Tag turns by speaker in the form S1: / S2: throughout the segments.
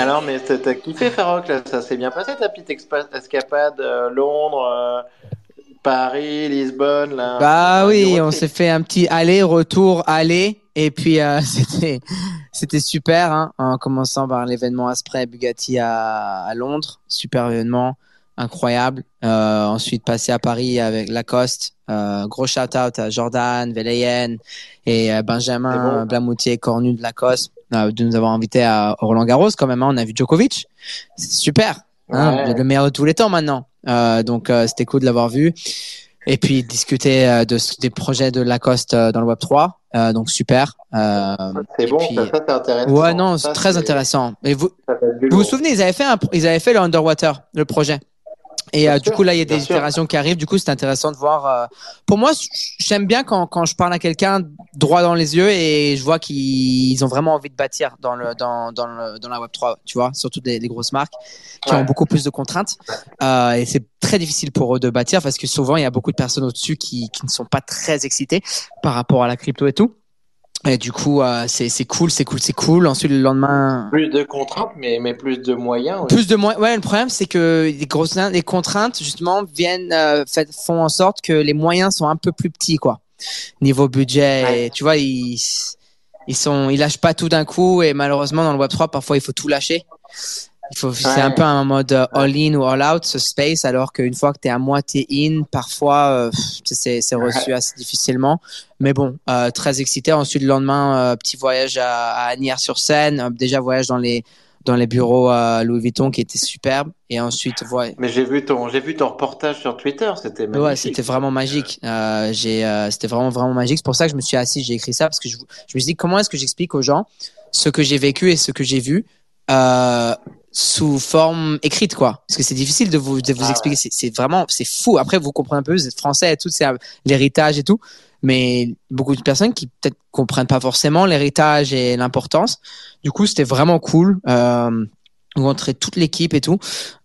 S1: Alors, mais t'as kiffé, Farok, là, ça s'est bien passé ta petite escapade euh, Londres, euh, Paris, Lisbonne, là?
S2: Bah oui, on s'est fait un petit aller-retour, aller. Et puis, euh, c'était, c'était super, hein, en commençant par l'événement Asprey Bugatti à, à Londres. Super événement, incroyable. Euh, ensuite, passer à Paris avec Lacoste. Euh, gros shout-out à Jordan, Velayen et euh, Benjamin
S1: bon.
S2: Blamoutier, cornu de Lacoste, euh, de nous avoir invités à Roland Garros quand même. hein. on a vu Djokovic. C'est super. Hein,
S1: Ouais.
S2: le meilleur de tous les temps maintenant. Euh, donc, euh, c'était cool de l'avoir vu. Et puis discuter euh, de, des projets de Lacoste dans le Web 3. Euh, donc super. Euh,
S1: C'est bon,
S2: puis-
S1: ça, ça, c'est intéressant.
S2: ouais, non, c'est très intéressant. Et vous, vous vous souvenez, ils avaient fait un, ils avaient fait le Underwater, le projet. Et euh, du
S1: sûr,
S2: coup, là, il y a des itérations qui arrivent. Du coup, c'est intéressant de voir. euh, Pour moi, j'aime bien quand, quand je parle à quelqu'un droit dans les yeux et je vois qu'ils ont vraiment envie de bâtir dans le dans dans le dans la Web 3. Tu vois, surtout des, des grosses marques qui
S1: Ouais.
S2: ont beaucoup plus de contraintes. Euh, et c'est très difficile pour eux de bâtir parce que souvent, il y a beaucoup de personnes au-dessus qui qui ne sont pas très excitées par rapport à la crypto et tout. Et du coup, euh, c'est c'est cool, c'est cool, c'est cool. Ensuite, le lendemain,
S1: Plus de contraintes, mais, mais plus de moyens. aussi.
S2: plus de moyens. Ouais, le problème, c'est que les grosses, les contraintes, justement, viennent, euh, fait- font en sorte que les moyens sont un peu plus petits, quoi. Niveau budget,
S1: Ouais.
S2: et, tu vois, ils, ils sont, ils lâchent pas tout d'un coup, et malheureusement, dans le Web 3, parfois, il faut tout lâcher. C'est un peu un mode euh, all-in ou all-out, ce space, alors qu'une fois que tu es à moitié in, parfois, euh, c'est, c'est reçu assez difficilement. Mais bon, euh, très excité. Ensuite, le lendemain, euh, petit voyage à, à Agnières-sur-Seine. Déjà, voyage dans les, dans les bureaux à Louis Vuitton qui était superbe. Et ensuite, ouais.
S1: Mais j'ai vu ton, j'ai vu ton reportage sur Twitter, c'était magnifique.
S2: Ouais, c'était vraiment magique. Euh, j'ai, euh, c'était vraiment vraiment magique. C'est pour ça que je me suis assis, j'ai écrit ça parce que je, je me suis dit comment est-ce que j'explique aux gens ce que j'ai vécu et ce que j'ai vu euh, sous forme écrite, quoi. Parce que c'est difficile de vous de vous
S1: Ah
S2: expliquer. C'est, c'est vraiment c'est fou. Après, vous comprenez un peu, vous êtes français et tout, c'est l'héritage et tout. Mais beaucoup de personnes qui peut-être comprennent pas forcément l'héritage et l'importance. Du coup, c'était vraiment cool. Euh, rencontrer toute l'équipe et tout.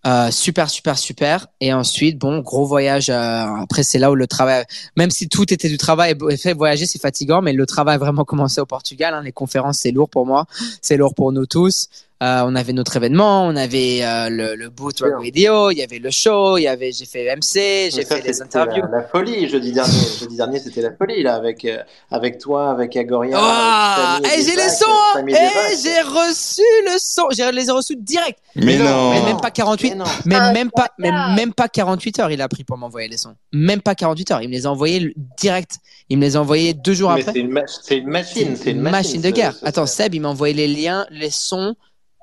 S2: Euh, super, super, super. Et ensuite, bon, gros voyage. euh, après, c'est là où le travail, même si tout était du travail, et fait voyager, c'est fatigant, mais le travail a vraiment commencé au Portugal. hein. Les conférences, c'est lourd pour moi, c'est lourd pour nous tous. Euh, on avait notre événement, on avait euh, le, le boot Video, il y avait le show, il y avait, j'ai fait MC, j'ai fait des interviews.
S1: La, la folie, jeudi dernier. jeudi dernier, c'était la folie, là, avec, euh, avec toi, avec Agoria. Avec Samy
S2: et j'ai les sons, hein. Et
S1: Devac.
S2: j'ai reçu le son, j'ai les ai reçus direct.
S3: Mais non.
S2: Mais même pas 48,
S1: Mais non.
S2: mais
S4: Ah,
S2: même pas, mais même pas 48 heures, il a pris pour m'envoyer les sons. Même pas 48 heures, il me les a envoyés direct. Il me les a envoyés deux jours
S1: Mais
S2: après.
S1: c'est une, ma- c'est une machine, c'est une machine,
S2: de guerre.
S1: ce-
S2: Attends, Seb, il m'a envoyé les liens, les sons.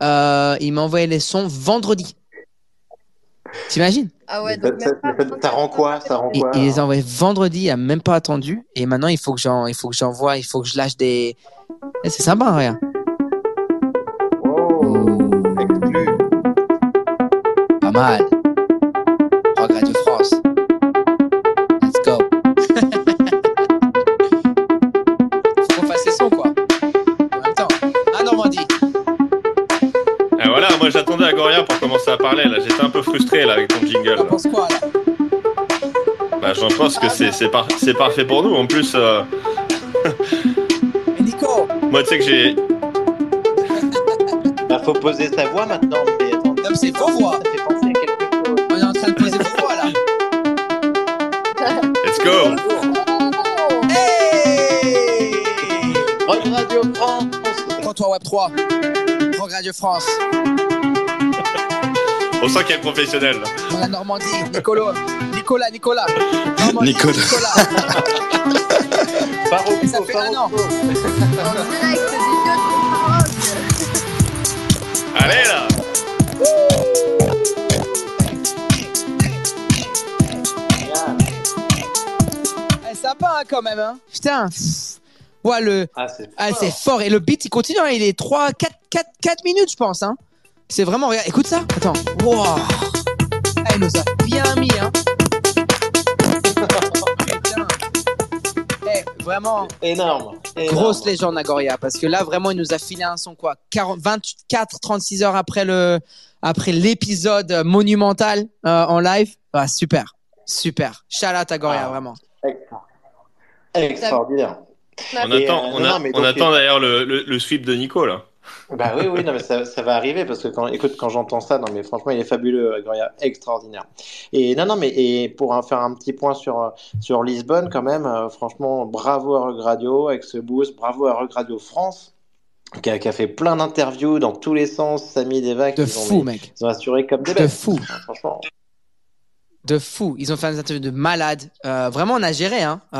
S2: Euh, il m'a envoyé les sons vendredi. T'imagines
S4: Ah ouais, donc
S1: ça-
S4: même pas
S1: ça- ça- ça rend quoi Ça rend
S2: il,
S1: quoi
S2: il les a envoyés vendredi, il a même pas attendu. Et maintenant, il faut que j'en, il faut que j'envoie, il faut que je lâche des. Eh, c'est sympa, regarde.
S1: Oh, exclu.
S2: Pas mal.
S5: Parler là. J'étais un peu frustré là avec ton jingle.
S2: T'en penses quoi, là
S5: Bah, j'en pense que c'est c'est par- c'est parfait pour nous. En plus, euh,
S2: Et Nico
S5: moi tu sais que j'ai.
S1: Bah, faut poser sa voix maintenant. Mais attends,
S2: Non, mais c'est vos voix.
S1: ça fait penser à quelque chose.
S2: On est en train de poser vos voix, là.
S5: Let's go
S2: Hey
S1: Rock Radio France.
S2: Comptoir Web 3. Rock Radio France.
S5: On sent qu'il y a le professionnel.
S2: la Normandie. Nicolo. Nicolas, Nicolas. Normandie,
S3: Nicolas.
S1: Farocco,
S2: Et ça fait un an.
S4: En direct du.
S5: Allez là
S2: Eh, sympa, hein, quand même, hein. Putain. Ouais, le.
S1: Ah, c'est
S2: Ah,
S1: fort.
S2: Et le beat, il continue. hein. Il est 3, 4, 4, 4 minutes, je pense. Hein. C'est vraiment. Regarde, écoute ça. Attends. Wow. Ah, il nous a bien mis. Hein. Eh, vraiment
S1: Énorme. énorme.
S2: grosse légende Agoria parce que là vraiment il nous a filé un son quoi 40, 24 36 heures après le après l'épisode monumental euh, en live ah, super super shout out Agoria
S1: Ah.
S2: vraiment
S1: Extra- Extraordinaire.
S5: On
S1: Et,
S5: attend,
S1: euh,
S5: on,
S1: non,
S5: a-
S1: non, mais
S5: on
S1: donc,
S5: attend d'ailleurs le, le, le sweep de Nico là.
S1: Bah oui, oui, non, mais ça, ça va arriver parce que quand, écoute, quand j'entends ça, non, mais franchement, il est fabuleux, Gloria, extraordinaire. Et non, non, mais et pour en faire un petit point sur, euh, sur Lisbonne, quand même, euh, franchement, bravo à Rock Radio avec ce boost, bravo à Rock Radio France, qui a, qui a fait plein d'interviews dans tous les sens, Samy Devac,
S2: de
S1: ils ont,
S2: fou mec
S1: ils ont assuré comme des
S2: de
S1: bêtes.
S2: fou
S1: Enfin, franchement.
S2: de fou. Ils ont fait des interviews de malades. Euh, vraiment, on a géré hein, euh,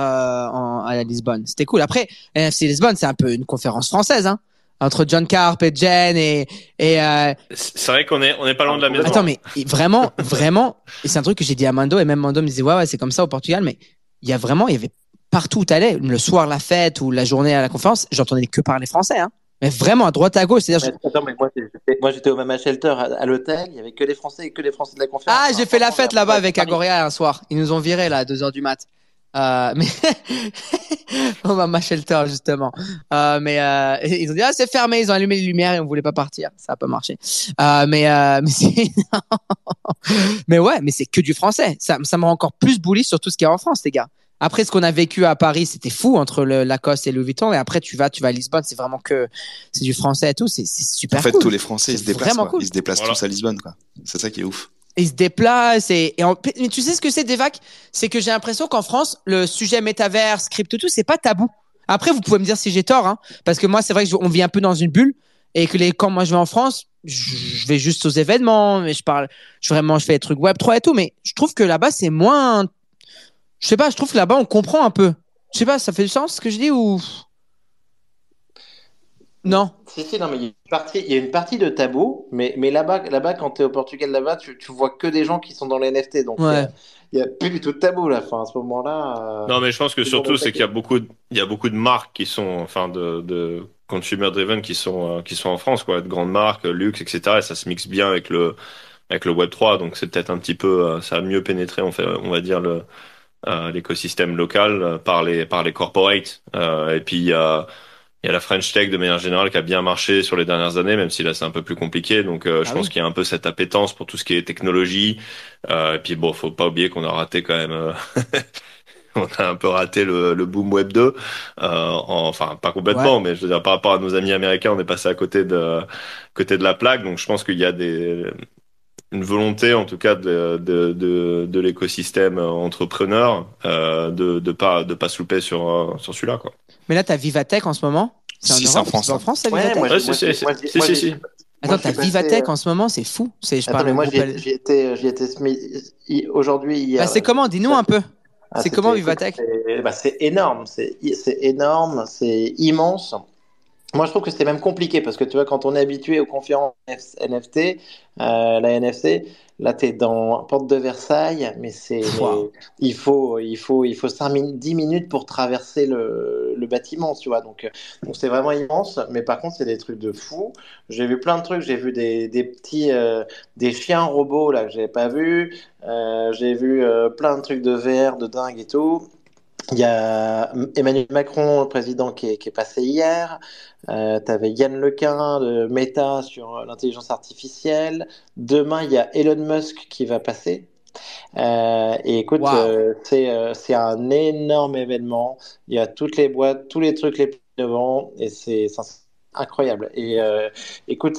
S2: en- à la Lisbonne. C'était cool. Après, NFC Lisbonne, c'est un peu une conférence française, hein, entre John Carp et Jen et et euh,
S5: C'est vrai qu'on est, on est pas loin de la maison.
S2: attends, mais vraiment, vraiment, et c'est un truc que j'ai dit à Mando et même Mando me disait ouais ouais c'est comme ça au Portugal, mais il y a vraiment, il y avait partout où t'allais, le soir la fête ou la journée à la conférence, j'entendais que parler français, hein. Mais vraiment à droite à gauche, c'est-à-dire
S1: Mais attends, mais moi, j'étais- moi, j'étais au Mama Shelter à, à l'hôtel, il y avait que des Français et que des Français de la conférence.
S2: Ah, j'ai fait la fête là-bas avec. Agoria un soir. Ils nous ont virés là à 2h du mat. Euh, mais on va ma shelter justement. Euh, mais euh, ils ont dit ah c'est fermé, ils ont allumé les lumières et on voulait pas partir. Ça a pas marché. Euh, mais euh, mais, ouais, mais c'est que du français. Ça, ça me rend encore plus bullish sur tout ce qu'il y a en France, les gars. Après ce qu'on a vécu à Paris, c'était fou entre le Lacoste et Louis Vuitton. Et après tu vas, tu vas à Lisbonne, c'est vraiment que c'est du français et tout. C'est super
S3: En fait,
S2: cool.
S3: tous les Français, ils se déplacent.
S2: vraiment
S3: quoi.
S2: cool.
S3: Ils se déplacent
S5: Voilà.
S3: tous à Lisbonne, quoi. C'est ça qui est ouf.
S2: Ils se déplacent et, mais tu sais ce que c'est Devac C'est que j'ai l'impression qu'en France, le sujet métaverse, crypto, tout, c'est pas tabou. Après, vous pouvez me dire si j'ai tort, hein, parce que moi, c'est vrai que on vit un peu dans une bulle et que les, quand moi je vais en France, je vais juste aux événements, mais je parle, je vraiment, je fais des trucs Web 3 et tout, mais je trouve que là-bas, c'est moins, je sais pas, je trouve que là-bas, on comprend un peu. Je sais pas, ça fait du sens ce que je dis ou? Non
S1: Si, si, non, mais il y a une partie, il y a une partie de tabou, mais, mais là-bas, là-bas, quand tu es au Portugal, là-bas, tu, tu vois que des gens qui sont dans les NFT, donc
S2: Ouais.
S1: il n'y a, plus du tout de tabou, là, enfin, à ce moment-là. euh,
S5: Non, mais je pense que surtout, c'est qu'il y a beaucoup, de, il y a beaucoup de marques qui sont, enfin, de, de consumer driven qui sont, euh, qui sont en France, quoi, de grandes marques, euh, luxe, etc. Et ça se mixe bien avec le, avec le Web 3. Donc, c'est peut-être un petit peu, euh, ça a mieux pénétré, on fait, on va dire le, euh, l'écosystème local euh, par les, par les corporates. Euh, et puis, il y a, il y a la French Tech de manière générale qui a bien marché sur les dernières années, même si là c'est un peu plus compliqué. Donc euh, je
S2: Ah
S5: pense
S2: oui.
S5: qu'il y a un peu cette appétence pour tout ce qui est technologie. Euh, et puis bon, faut pas oublier qu'on a raté quand même. euh, on a un peu raté le, le boom Web 2. Euh, en- enfin, pas complètement, mais je veux dire par rapport à nos amis américains, on est passé à côté de côté de la plaque. Donc je pense qu'il y a des une volonté en tout cas de de de, de l'écosystème entrepreneur euh, de de pas de pas se louper sur euh, sur celui-là quoi.
S2: Mais là, t'as Vivatech en ce moment C'est
S3: Si, en France,
S2: C'est en
S3: hein.
S2: France,
S1: Ouais,
S2: Vivatech
S1: moi,
S5: Ouais, si, si,
S2: Attends, t'as Vivatech
S1: euh,
S2: en ce moment, c'est fou. C'est, je
S1: Attends,
S2: parle
S1: mais moi, j'y étais, j'y étais aujourd'hui, hier.
S2: Bah, c'est comment? Dis-nous un peu.
S1: Ah,
S2: c'est comment Vivatech?
S1: c'est- bah, C'est énorme, c'est énorme, c'est immense. Moi, je trouve que c'était même compliqué parce que tu vois, quand on est habitué aux conférences NFT, euh, la NFC, là, tu es dans Porte de Versailles, mais c'est.
S2: Wow.
S1: Il faut, il faut, il faut 5 minutes, 10 minutes pour traverser le, le bâtiment, tu vois. Donc, euh, donc c'est vraiment immense, mais par contre, c'est des trucs de fou. J'ai vu plein de trucs, j'ai vu des, des petits. euh, des chiens robots là que j'avais pas vu. Euh, j'ai vu plein de trucs de VR, de dingue et tout. Il y a Emmanuel Macron, le président, qui est, qui est passé hier. Euh, tu avais Yann Lequin de Meta sur euh, l'intelligence artificielle. Demain, il y a Elon Musk qui va passer. Euh, et écoute,
S2: Wow.
S1: euh, c'est euh, un énorme événement. Il y a toutes les boîtes, tous les trucs les plus innovants, et c'est incroyable. Et euh, écoute,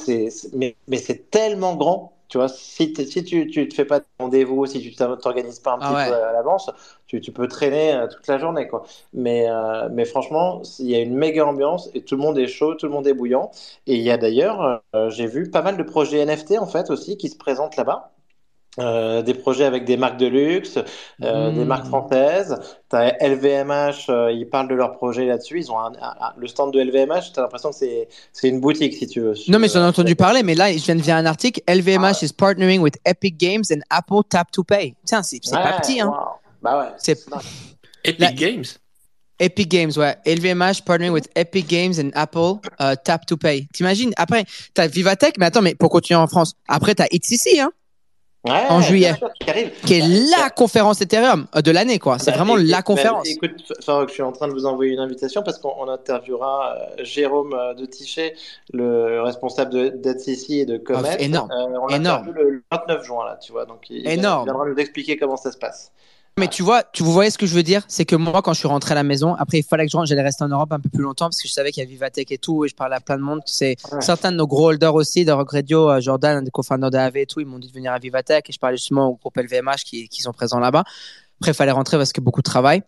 S1: mais c'est tellement grand. Tu vois, si, tu tu te fais pas de rendez-vous, si tu t'or- t'organises pas un
S2: Ah
S1: petit
S2: ouais.
S1: peu à l'avance, tu, tu peux traîner euh, toute la journée, quoi. Mais, euh, mais franchement, il y a une méga ambiance et tout le monde est chaud, tout le monde est bouillant. Et il y a d'ailleurs, euh, j'ai vu pas mal de projets NFT en fait aussi qui se présentent là-bas. Euh, des projets avec des marques de luxe, euh,
S2: Mmh.
S1: des marques françaises. T'as LVMH, euh, ils parlent de leur projet là-dessus. Ils ont un, un- un- le stand de LVMH. T'as l'impression que c'est c'est une boutique si tu veux.
S2: Non, mais j'en ai entendu parler, mais là, je viens de voir un article. LVMH is partnering with Epic Games and Apple Tap to Pay. Tiens, c'est c'est pas
S1: ouais,
S2: petit, hein.
S1: wow. Bah ouais.
S2: C'est-.
S5: Epic
S2: La-
S5: Games?
S2: Epic Games, ouais. LVMH partnering with Epic Games and Apple Tap to Pay. T'imagines Après, t'as Vivatech, mais attends, mais pour continuer en France, après, t'as ITCC, hein
S1: Ouais,
S2: En juillet.
S1: qui arrive.
S2: qui est la conférence Ethereum de l'année, quoi. C'est
S1: Bah,
S2: vraiment
S1: écoute,
S2: la
S1: bah,
S2: conférence.
S1: écoute, Farok, je suis en train de vous envoyer une invitation parce qu'on on interviewera euh, Jérôme euh, de Tichet, le responsable de d'AdCC et de Comet.
S2: C'est énorme.
S1: Euh, on
S2: Énorme.
S1: le 29 juin, là, tu vois. Donc, il, il
S2: Énorme.
S1: viendra nous expliquer comment ça se passe.
S2: Mais tu vois, tu vous voyez ce que je veux dire, c'est que moi, quand je suis rentré à la maison, après, il fallait que je rentre, j'allais rester en Europe un peu plus longtemps parce que je savais qu'il y a Vivatech et tout, et je parlais à plein de monde. C'est
S1: Ouais.
S2: certains de nos gros holders aussi, de Rock Radio, euh, Jordan, un des co-founders d'AV et tout, ils m'ont dit de venir à Vivatech et je parlais justement au groupe LVMH qui, qui sont présents là-bas. Après, il fallait rentrer parce que beaucoup de travail.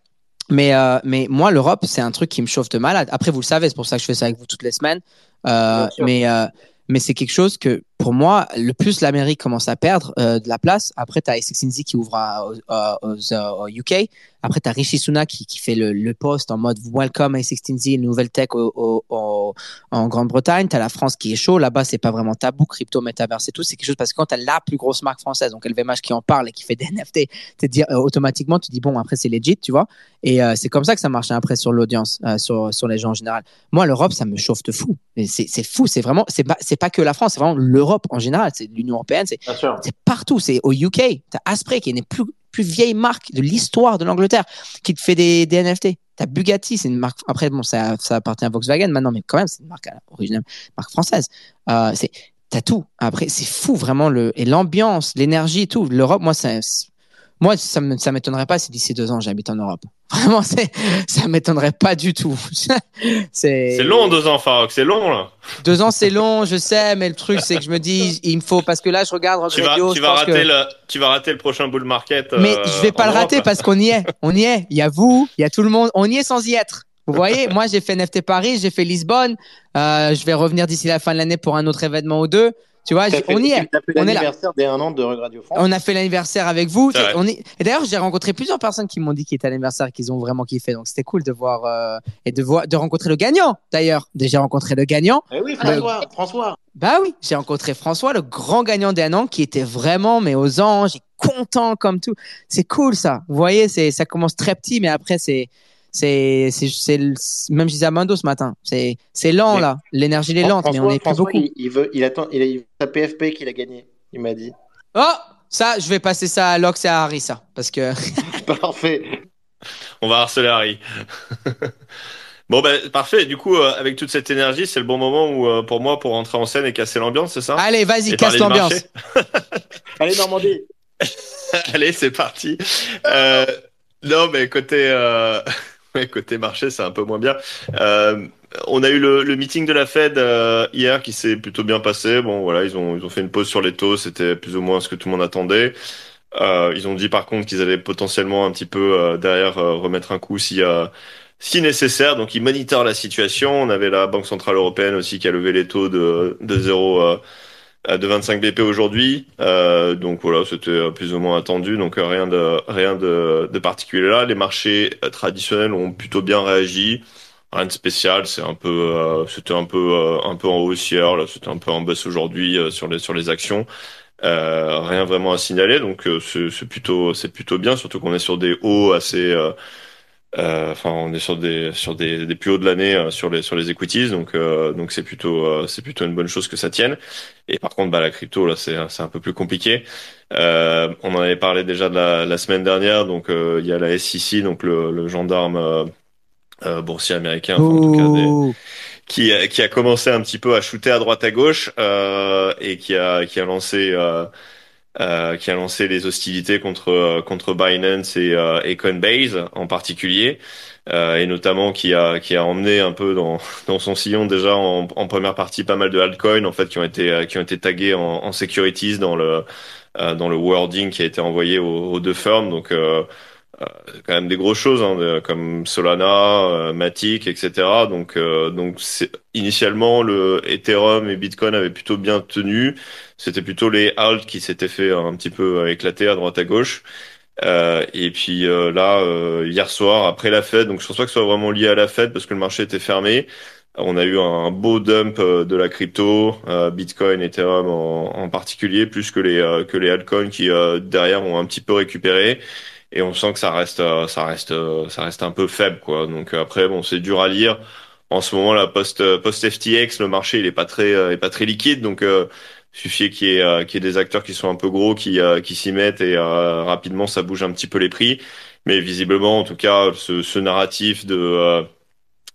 S2: Mais, euh, mais moi, l'Europe, c'est un truc qui me chauffe de malade. Après, vous le savez, c'est pour ça que je fais ça avec vous toutes les semaines. Euh, mais, euh, mais c'est quelque chose que, pour moi, le plus l'Amérique commence à perdre euh, de la place, après, tu as A16Z qui ouvre au UK. Après, tu as Rishi Sunak qui, fait le, le post en mode Welcome A16Z, nouvelle tech en Grande-Bretagne. Tu as la France qui est chaud. Là-bas, c'est pas vraiment tabou, crypto, métaverse et tout. C'est quelque chose parce que quand tu as la plus grosse marque française, donc LVMH qui en parle et qui fait des NFT, euh, automatiquement, tu dis, bon, après, c'est legit, tu vois. Et euh, c'est comme ça que ça marche après sur l'audience, sur, les gens en général. Moi, l'Europe, ça me chauffe de fou. C'est fou. C'est vraiment, c'est pas, pas que la France, c'est vraiment l'Europe en général. C'est l'Union européenne. C'est c'est partout. C'est au UK. T'as Asprey qui est une plus, plus vieilles marques de l'histoire de l'Angleterre qui te fait des, des NFT. T'as Bugatti, c'est une marque. Après, bon, ça, ça appartient à Volkswagen maintenant, mais quand même, c'est une marque euh, originale, marque française. Euh, c'est, t'as tout. Après, c'est fou vraiment le et l'ambiance, l'énergie tout. L'Europe, moi, ça, moi, ça ça m'étonnerait pas si d'ici deux ans j'habite en Europe. Vraiment, ça m'étonnerait pas du tout. c'est,
S5: long, deux ans, Farok, c'est long, là.
S2: Deux ans, c'est long, je sais, mais le truc, c'est que je me dis, il me faut, parce que là, je regarde Rock
S5: Tu vas,
S2: Radio,
S5: tu, vas rater
S2: que-
S5: le, tu vas rater le prochain bull market.
S2: mais
S5: euh,
S2: je vais pas le rater parce qu'on y est. On y est. Il y a vous, il y a tout le monde. On y est sans y être. Vous voyez, moi, j'ai fait NFT Paris, j'ai fait Lisbonne. Euh, je vais revenir d'ici la fin de l'année pour un autre événement ou deux. Tu vois,
S1: fait-
S2: on y est.
S1: fait
S2: On est là.
S1: l'anniversaire des un an de Radio France.
S2: On a fait l'anniversaire avec vous. On est... Et d'ailleurs, j'ai rencontré plusieurs personnes qui m'ont dit qu'ils étaient à l'anniversaire, qu'ils ont vraiment kiffé. Donc, c'était cool de voir euh, et de voir, de rencontrer le gagnant. D'ailleurs, déjà rencontré le gagnant.
S1: Eh oui, François, François.
S2: Bah oui, j'ai rencontré François, le grand gagnant des Anans, qui était vraiment, mais aux anges, et content comme tout. C'est cool ça. Vous voyez, c'est ça commence très petit, mais après c'est c'est c'est même je disais à Mando ce matin. C'est c'est lent
S1: Mais-
S2: là. L'énergie elle est lente, mais on est plus beaucoup.
S1: Il, il veut, il attend, il a il veut sa PFP qu'il a gagné. Il m'a dit.
S2: Oh, ça, je vais passer ça à Lox et à Harry ça, parce que
S1: Parfait.
S5: On va harceler Harry. bon, ben, parfait. Du coup, euh, avec toute cette énergie, c'est le bon moment où, euh, pour moi, pour rentrer en scène et casser l'ambiance, c'est ça?
S2: Allez, vas-y, casse l'ambiance.
S1: Allez, Normandie.
S5: Allez, c'est parti. Euh, non, mais côté, côté marché, c'est un peu moins bien. Euh, on a eu le, le meeting de la Fed euh, hier qui s'est plutôt bien passé. Bon, voilà, ils ont, ils ont fait une pause sur les taux. C'était plus ou moins ce que tout le monde attendait. Euh, ils ont dit par contre qu'ils allaient potentiellement un petit peu derrière remettre un coup a si nécessaire. Donc ils monitorent la situation. On avait la Banque centrale européenne aussi qui a levé les taux de de 0 euh, de 25 BP aujourd'hui. Euh, donc voilà, c'était euh, plus ou moins attendu. Donc euh, rien de rien de, particulier là. Les marchés traditionnels ont plutôt bien réagi. Rien de spécial. C'est un peu c'était un peu un peu en haussière. Là, c'était un peu en baisse aujourd'hui sur les sur les actions. Rien vraiment à signaler, donc c'est plutôt bien, surtout qu'on est sur des hauts assez, enfin on est sur des sur des, des plus hauts de l'année euh, sur les sur les equities, donc euh, donc c'est plutôt euh, c'est plutôt une bonne chose que ça tienne. Et par contre bah la crypto là c'est c'est un peu plus compliqué. Euh, on en avait parlé déjà de la, la semaine dernière, donc euh, il y a la SEC, donc le, le gendarme euh, euh, boursier américain, enfin, en tout cas des,
S2: Ouh.
S5: qui a, qui a commencé un petit peu à shooter à droite à gauche euh, et qui a qui a lancé euh, euh, qui a lancé les hostilités contre euh, contre Binance et, euh, et Coinbase en particulier euh, et notamment qui a qui a emmené un peu dans dans son sillon déjà en, première partie pas mal de altcoins en fait qui ont été euh, qui ont été tagués en, en securities dans le euh, dans le wording qui a été envoyé aux, aux deux firmes. Donc quand même des grosses choses hein, comme Solana, euh, Matic, etc. Donc, euh, donc initialement le Ethereum et Bitcoin avaient plutôt bien tenu. C'était plutôt les alt qui s'étaient fait un petit peu euh, éclater à droite à gauche. Euh, et puis euh, là, euh, hier soir, après la Fed, donc je pense pas que ce soit vraiment lié à la Fed parce que le marché était fermé. On a eu un beau dump euh, de la crypto, euh, Bitcoin, Ethereum en, en particulier, plus que les euh, que les altcoins qui euh, derrière ont un petit peu récupéré et on sent que ça reste euh, ça reste euh, ça reste un peu faible quoi. Donc euh, après bon c'est dur à lire. En ce moment la post post FTX le marché il est pas très euh, est pas très liquide. Donc euh, Suffit qu'il y, ait, qu'il y ait des acteurs qui sont un peu gros, qui, qui s'y mettent et euh, rapidement ça bouge un petit peu les prix. Mais visiblement, en tout cas, ce, ce narratif de, euh,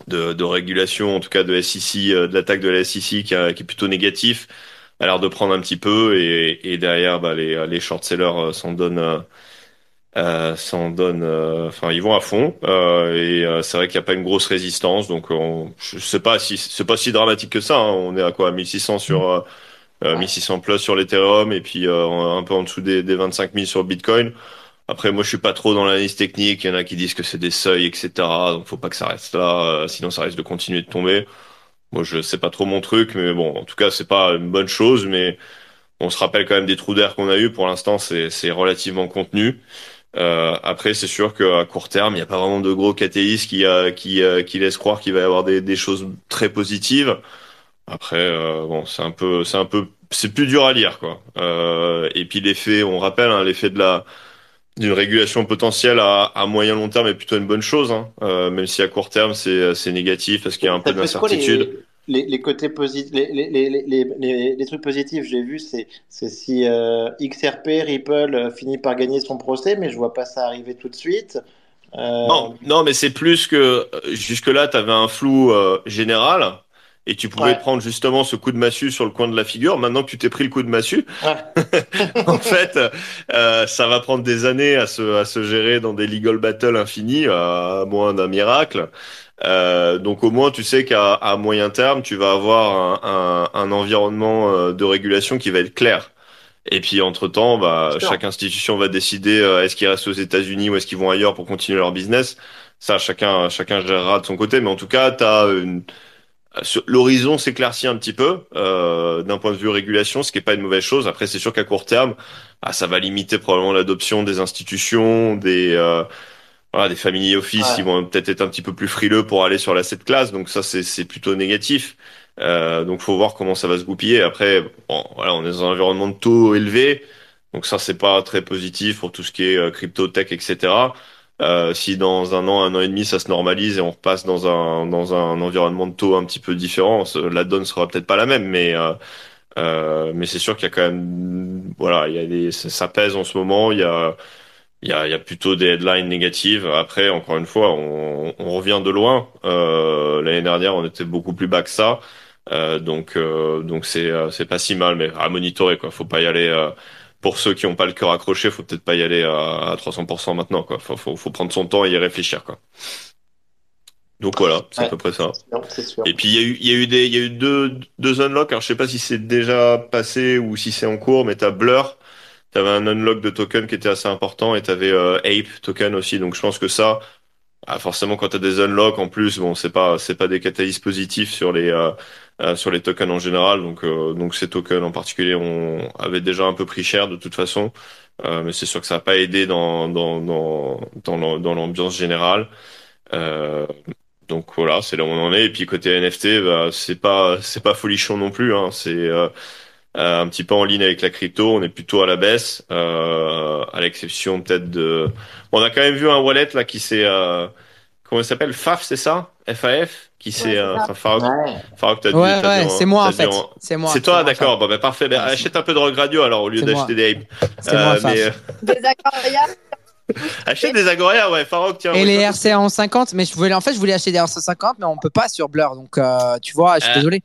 S5: de, de régulation, en tout cas de SEC, de l'attaque de la SEC qui, qui est plutôt négatif, a l'air de prendre un petit peu. Et, et derrière, bah, les, les short-sellers s'en donnent, euh, euh, donnent, euh, enfin, ils vont à fond euh, et euh, c'est vrai qu'il n'y a pas une grosse résistance, donc on, je sais pas si c'est pas si dramatique que ça. hein. On est à quoi, 1600 sur euh, euh, 1600 plus sur l'Ethereum et puis euh, un peu en dessous des, des 25 000 sur Bitcoin. Après, moi, je suis pas trop dans l'analyse technique. Il y en a qui disent que c'est des seuils, etc. Donc, faut pas que ça reste là, euh, sinon ça risque de continuer de tomber. Moi, je sais pas trop mon truc, mais bon, en tout cas, c'est pas une bonne chose. Mais on se rappelle quand même des trous d'air qu'on a eu. Pour l'instant, c'est relativement contenu. Euh, après, c'est sûr qu'à court terme, il n'y a pas vraiment de gros catalystes qui euh, qui euh, qui laissent croire qu'il va y avoir des des choses très positives. Après, euh, bon, c'est un peu c'est un peu c'est plus dur à lire, quoi. Euh, et puis l'effet, on rappelle, hein, l'effet de la d'une régulation potentielle à, à moyen long terme est plutôt une bonne chose, hein. Euh, même si à court terme c'est c'est négatif parce qu'il y a un peu
S1: Ça quoi,
S5: d'incertitude.
S1: Les, côtés positifs, les, trucs positifs, j'ai vu, c'est si euh, XRP, Ripple euh, finit par gagner son procès, mais je vois pas ça arriver tout de suite. Euh,
S5: Non, non, mais c'est plus que jusque-là, tu avais un flou euh, général et tu pouvais
S1: Ouais.
S5: prendre justement ce coup de massue sur le coin de la figure. Maintenant que tu t'es pris le coup de massue,
S1: Ouais.
S5: en fait, euh, ça va prendre des années à se, à se gérer dans des legal battles infinis, à moins d'un miracle. Euh, donc au moins, tu sais qu'à à moyen terme, tu vas avoir un, un, un environnement euh, de régulation qui va être clair. Et puis entre-temps, bah, chaque institution va décider euh, est-ce qu'ils restent aux États-Unis ou est-ce qu'ils vont ailleurs pour continuer leur business. Ça, chacun, chacun gérera de son côté. Mais en tout cas, t'as une... l'horizon s'éclaircit un petit peu euh, d'un point de vue régulation, ce qui est pas une mauvaise chose. Après, c'est sûr qu'à court terme, ah, ça va limiter probablement l'adoption des institutions, des euh, voilà, des family office
S1: Ouais.
S5: qui vont peut-être être un petit peu plus frileux pour aller sur l'asset class. Donc ça, c'est c'est plutôt négatif. Euh, donc faut voir comment ça va se goupiller. Après, bon, voilà, on est dans un environnement de taux élevé, donc ça c'est pas très positif pour tout ce qui est euh, crypto tech, etc. Euh, si dans un an, un an et demi, ça se normalise et on repasse dans un dans un environnement de taux un petit peu différent, la donne sera peut-être pas la même, mais euh, euh, mais c'est sûr qu'il y a quand même voilà, il y a des ça, ça pèse en ce moment. Il y a il y a, y a plutôt des headlines négatives. Après, encore une fois, on, on revient de loin. Euh, l'année dernière, on était beaucoup plus bas que ça. Euh, donc, euh, donc c'est, euh, c'est pas si mal, mais à monitorer, quoi. Faut pas y aller. euh, pour ceux qui n'ont pas le cœur accroché, faut peut-être pas y aller à, à 300% maintenant, quoi. Faut, faut, faut prendre son temps et y réfléchir, quoi. Donc voilà, c'est à peu près ça.
S1: C'est sûr.
S5: Et puis il y a eu, il y a eu des, il y a eu deux, deux unlocks. Alors je sais pas si c'est déjà passé ou si c'est en cours, mais t'as Blur, t'avais un unlock de token qui était assez important et t'avais euh, Ape token aussi. Donc je pense que ça, ah, forcément quand t'as des unlocks en plus, bon c'est pas, c'est pas des catalystes positifs sur les, euh, euh, sur les tokens en général. Donc euh, donc ces tokens en particulier, on avait déjà un peu pris cher de toute façon. Euh, mais c'est sûr que ça n'a pas aidé dans dans dans dans l'am- dans l'ambiance générale. Euh, donc voilà, c'est là où on en est. Et puis côté NFT, bah, c'est pas c'est pas folichon non plus. Hein. C'est un petit peu en ligne avec la crypto. On est plutôt à la baisse, euh, à l'exception peut-être de. Bon, on a quand même vu un wallet là qui s'est euh, comment il s'appelle? FAF, c'est ça? FAF qui s'est
S4: c'est
S5: euh, Farouk,
S1: Ouais.
S5: Farouk, t'as dû-
S2: Ouais, c'est moi en fait. C'est moi.
S5: C'est toi, d'accord. Bon, bah parfait. Bah,
S2: Ouais,
S5: achète un peu de Rogue Radio alors au lieu d'acheter des Ape.
S2: C'est moi, Faf.
S5: mais euh,
S4: Des Agoria.
S5: achète des Agoria, ouais. Farouk, tiens.
S2: Et
S5: ouais,
S2: les
S5: toi,
S2: RCA en 50, mais je voulais, en fait, je voulais acheter des RCA 50, mais on peut pas sur Blur, donc euh, tu vois, je suis
S5: Euh,
S2: désolé.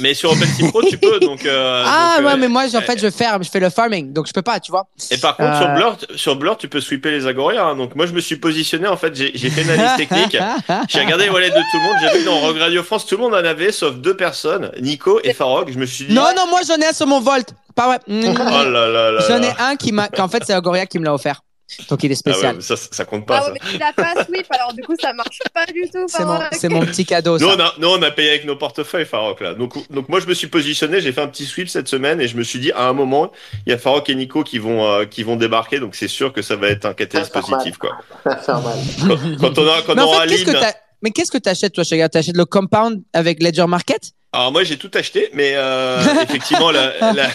S5: Mais sur OpenSea Pro, tu peux. Donc. euh,
S2: ah
S5: donc,
S2: ouais,
S5: euh,
S2: mais moi, en fait, je ferme, je fais le farming, donc je peux pas, tu vois.
S5: Et par contre, sur Blur, sur Blur, tu peux sweeper les Agoria. hein. Donc moi, je me suis positionné. En fait, j'ai fait une analyse technique. J'ai regardé les wallets de tout le monde. J'ai vu dans Rogue Radio France, tout le monde en avait, sauf deux personnes, Nico et Farok. Je me suis dit.
S2: non, non, moi j'en ai un sur mon Volt. Pas vrai.
S5: Oh là là là.
S2: J'en ai un qui m'a, qu'en fait, c'est Agoria qui me l'a offert. Donc il est
S5: Ah ouais,
S2: spécial.
S5: ça, ça compte pas.
S4: Ah
S5: ça.
S4: ouais, mais tu l'as pas sweep, alors du coup ça marche pas du tout.
S2: c'est mon, petit cadeau.
S5: Nous
S2: Ça.
S5: on, a, nous, on a payé avec nos portefeuilles, Farok, là. Donc, donc, moi, je me suis positionné, j'ai fait un petit sweep cette semaine et je me suis dit, à un moment, il y a Farok et Nico qui vont, euh, qui vont débarquer. Donc, c'est sûr que ça va être un
S1: faire
S5: positif, quoi.
S1: Ça va faire mal.
S5: Quand, quand on, a, quand
S2: Mais
S5: on
S2: en
S5: aura
S2: fait, qu'est-ce que mais qu'est-ce que t'achètes, toi, Chaga T'achètes le compound avec Ledger Market?
S5: Alors moi j'ai tout acheté, mais euh, effectivement la, la,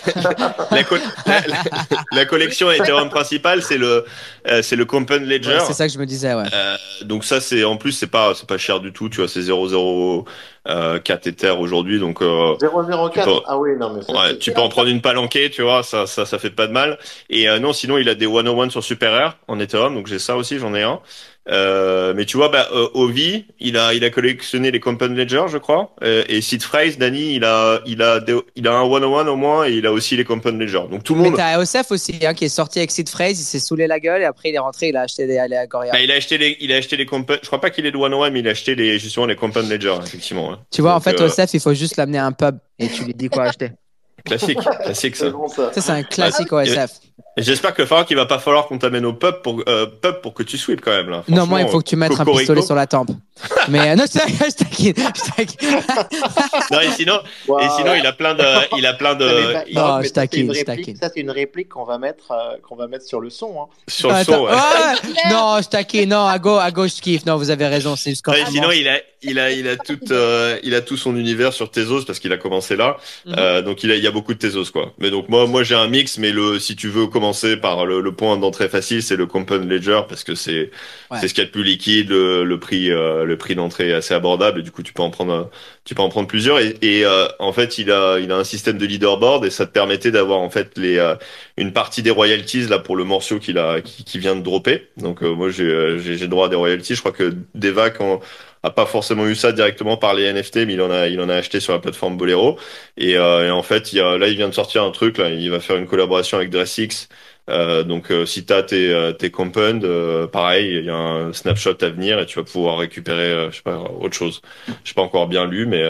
S5: la, co- la- la- la collection Ethereum principale c'est le euh, c'est le Compound Ledger.
S2: Ouais, C'est ça que je me disais, ouais.
S5: Euh, donc ça c'est en plus c'est pas c'est pas cher du tout, tu vois c'est 0,0 euh, 4 Ethers aujourd'hui, donc euh,
S1: 004
S5: Tu peux-
S1: Ah oui, non, mais ça,
S5: ouais, tu peux en prendre une palanquée, tu vois, ça, ça, ça fait pas de mal. Et euh, non, sinon il a des 101 sur Super Rare en Ethereum, donc j'ai ça aussi, j'en ai un. Euh, mais tu vois, bah, euh, Ovi, il a, il a collectionné les Compound Ledger, je crois. Euh, et Sid Phrase, Danny, il a, il a, il a un 101 au moins, et il a aussi les Compound Ledger. Donc tout le
S2: Mais
S5: monde.
S2: t'as Osef aussi, hein, qui est sorti avec Sid Phrase, il s'est saoulé la gueule et après il est rentré, il a acheté des Allegoria.
S5: Bah, il a acheté les, il a acheté les Compound. Je crois pas qu'il ait le 101, mais il a acheté les, justement les Compound Ledger, effectivement. hein.
S2: Tu vois, en fait, Osef, il faut juste l'amener à un pub et tu lui dis quoi acheter.
S5: classique, classique ça.
S1: bon, ça.
S2: Ça, c'est un classique
S5: Ah,
S2: OSF.
S5: J'espère que Farah, qu'il va pas falloir qu'on t'amène au pub pour, euh, pub pour que tu sweep quand même là.
S2: Non, moi, il faut que tu mettes un
S5: Cocorico.
S2: pistolet sur la tempe. Mais euh, non, je taquine.
S5: Non, et sinon, et sinon, il a plein de, il a plein de,
S1: pas-
S5: il-
S2: Non, je
S1: ça, c'est
S2: taquine,
S1: une
S2: je taquine.
S1: Ça, c'est une réplique qu'on va mettre, euh, qu'on va mettre sur le son. Hein.
S5: sur le son. ouais.
S2: ouais. Non, je taquine. Non, à gauche, à gauche, je kiffe. Non, vous avez raison. C'est juste quand
S5: Ouais, sinon, il a, il a, il a tout, euh, il a tout son univers sur Tezos parce qu'il a commencé là.
S2: Mhm.
S5: Euh, donc il a, il y a beaucoup de Tezos quoi. Mais donc moi, moi j'ai un mix, mais le, si tu veux commencer par le, le point d'entrée facile, c'est le Compound Ledger parce que c'est,
S2: Ouais.
S5: c'est ce qu'il y a de plus liquide, le, le prix, euh, le prix d'entrée est assez abordable. Et du coup, tu peux en prendre, tu peux en prendre plusieurs. Et, et euh, en fait, il a, il a un système de leaderboard et ça te permettait d'avoir en fait les, euh, une partie des royalties là pour le morceau qu'il a, qui, qui vient de dropper. Donc euh, moi, j'ai, euh, j'ai, j'ai droit à des royalties. Je crois que Deva quand a pas forcément eu ça directement par les NFT, mais il en a, il en a acheté sur la plateforme Bolero. Et, euh, et en fait, il là, il vient de sortir un truc. Là, il va faire une collaboration avec Dressix. Euh, donc, euh, si t'as tes, euh, tes compound, euh, pareil, il y a un snapshot à venir et tu vas pouvoir récupérer, euh, je sais pas, autre chose. Je pas encore bien lu, mais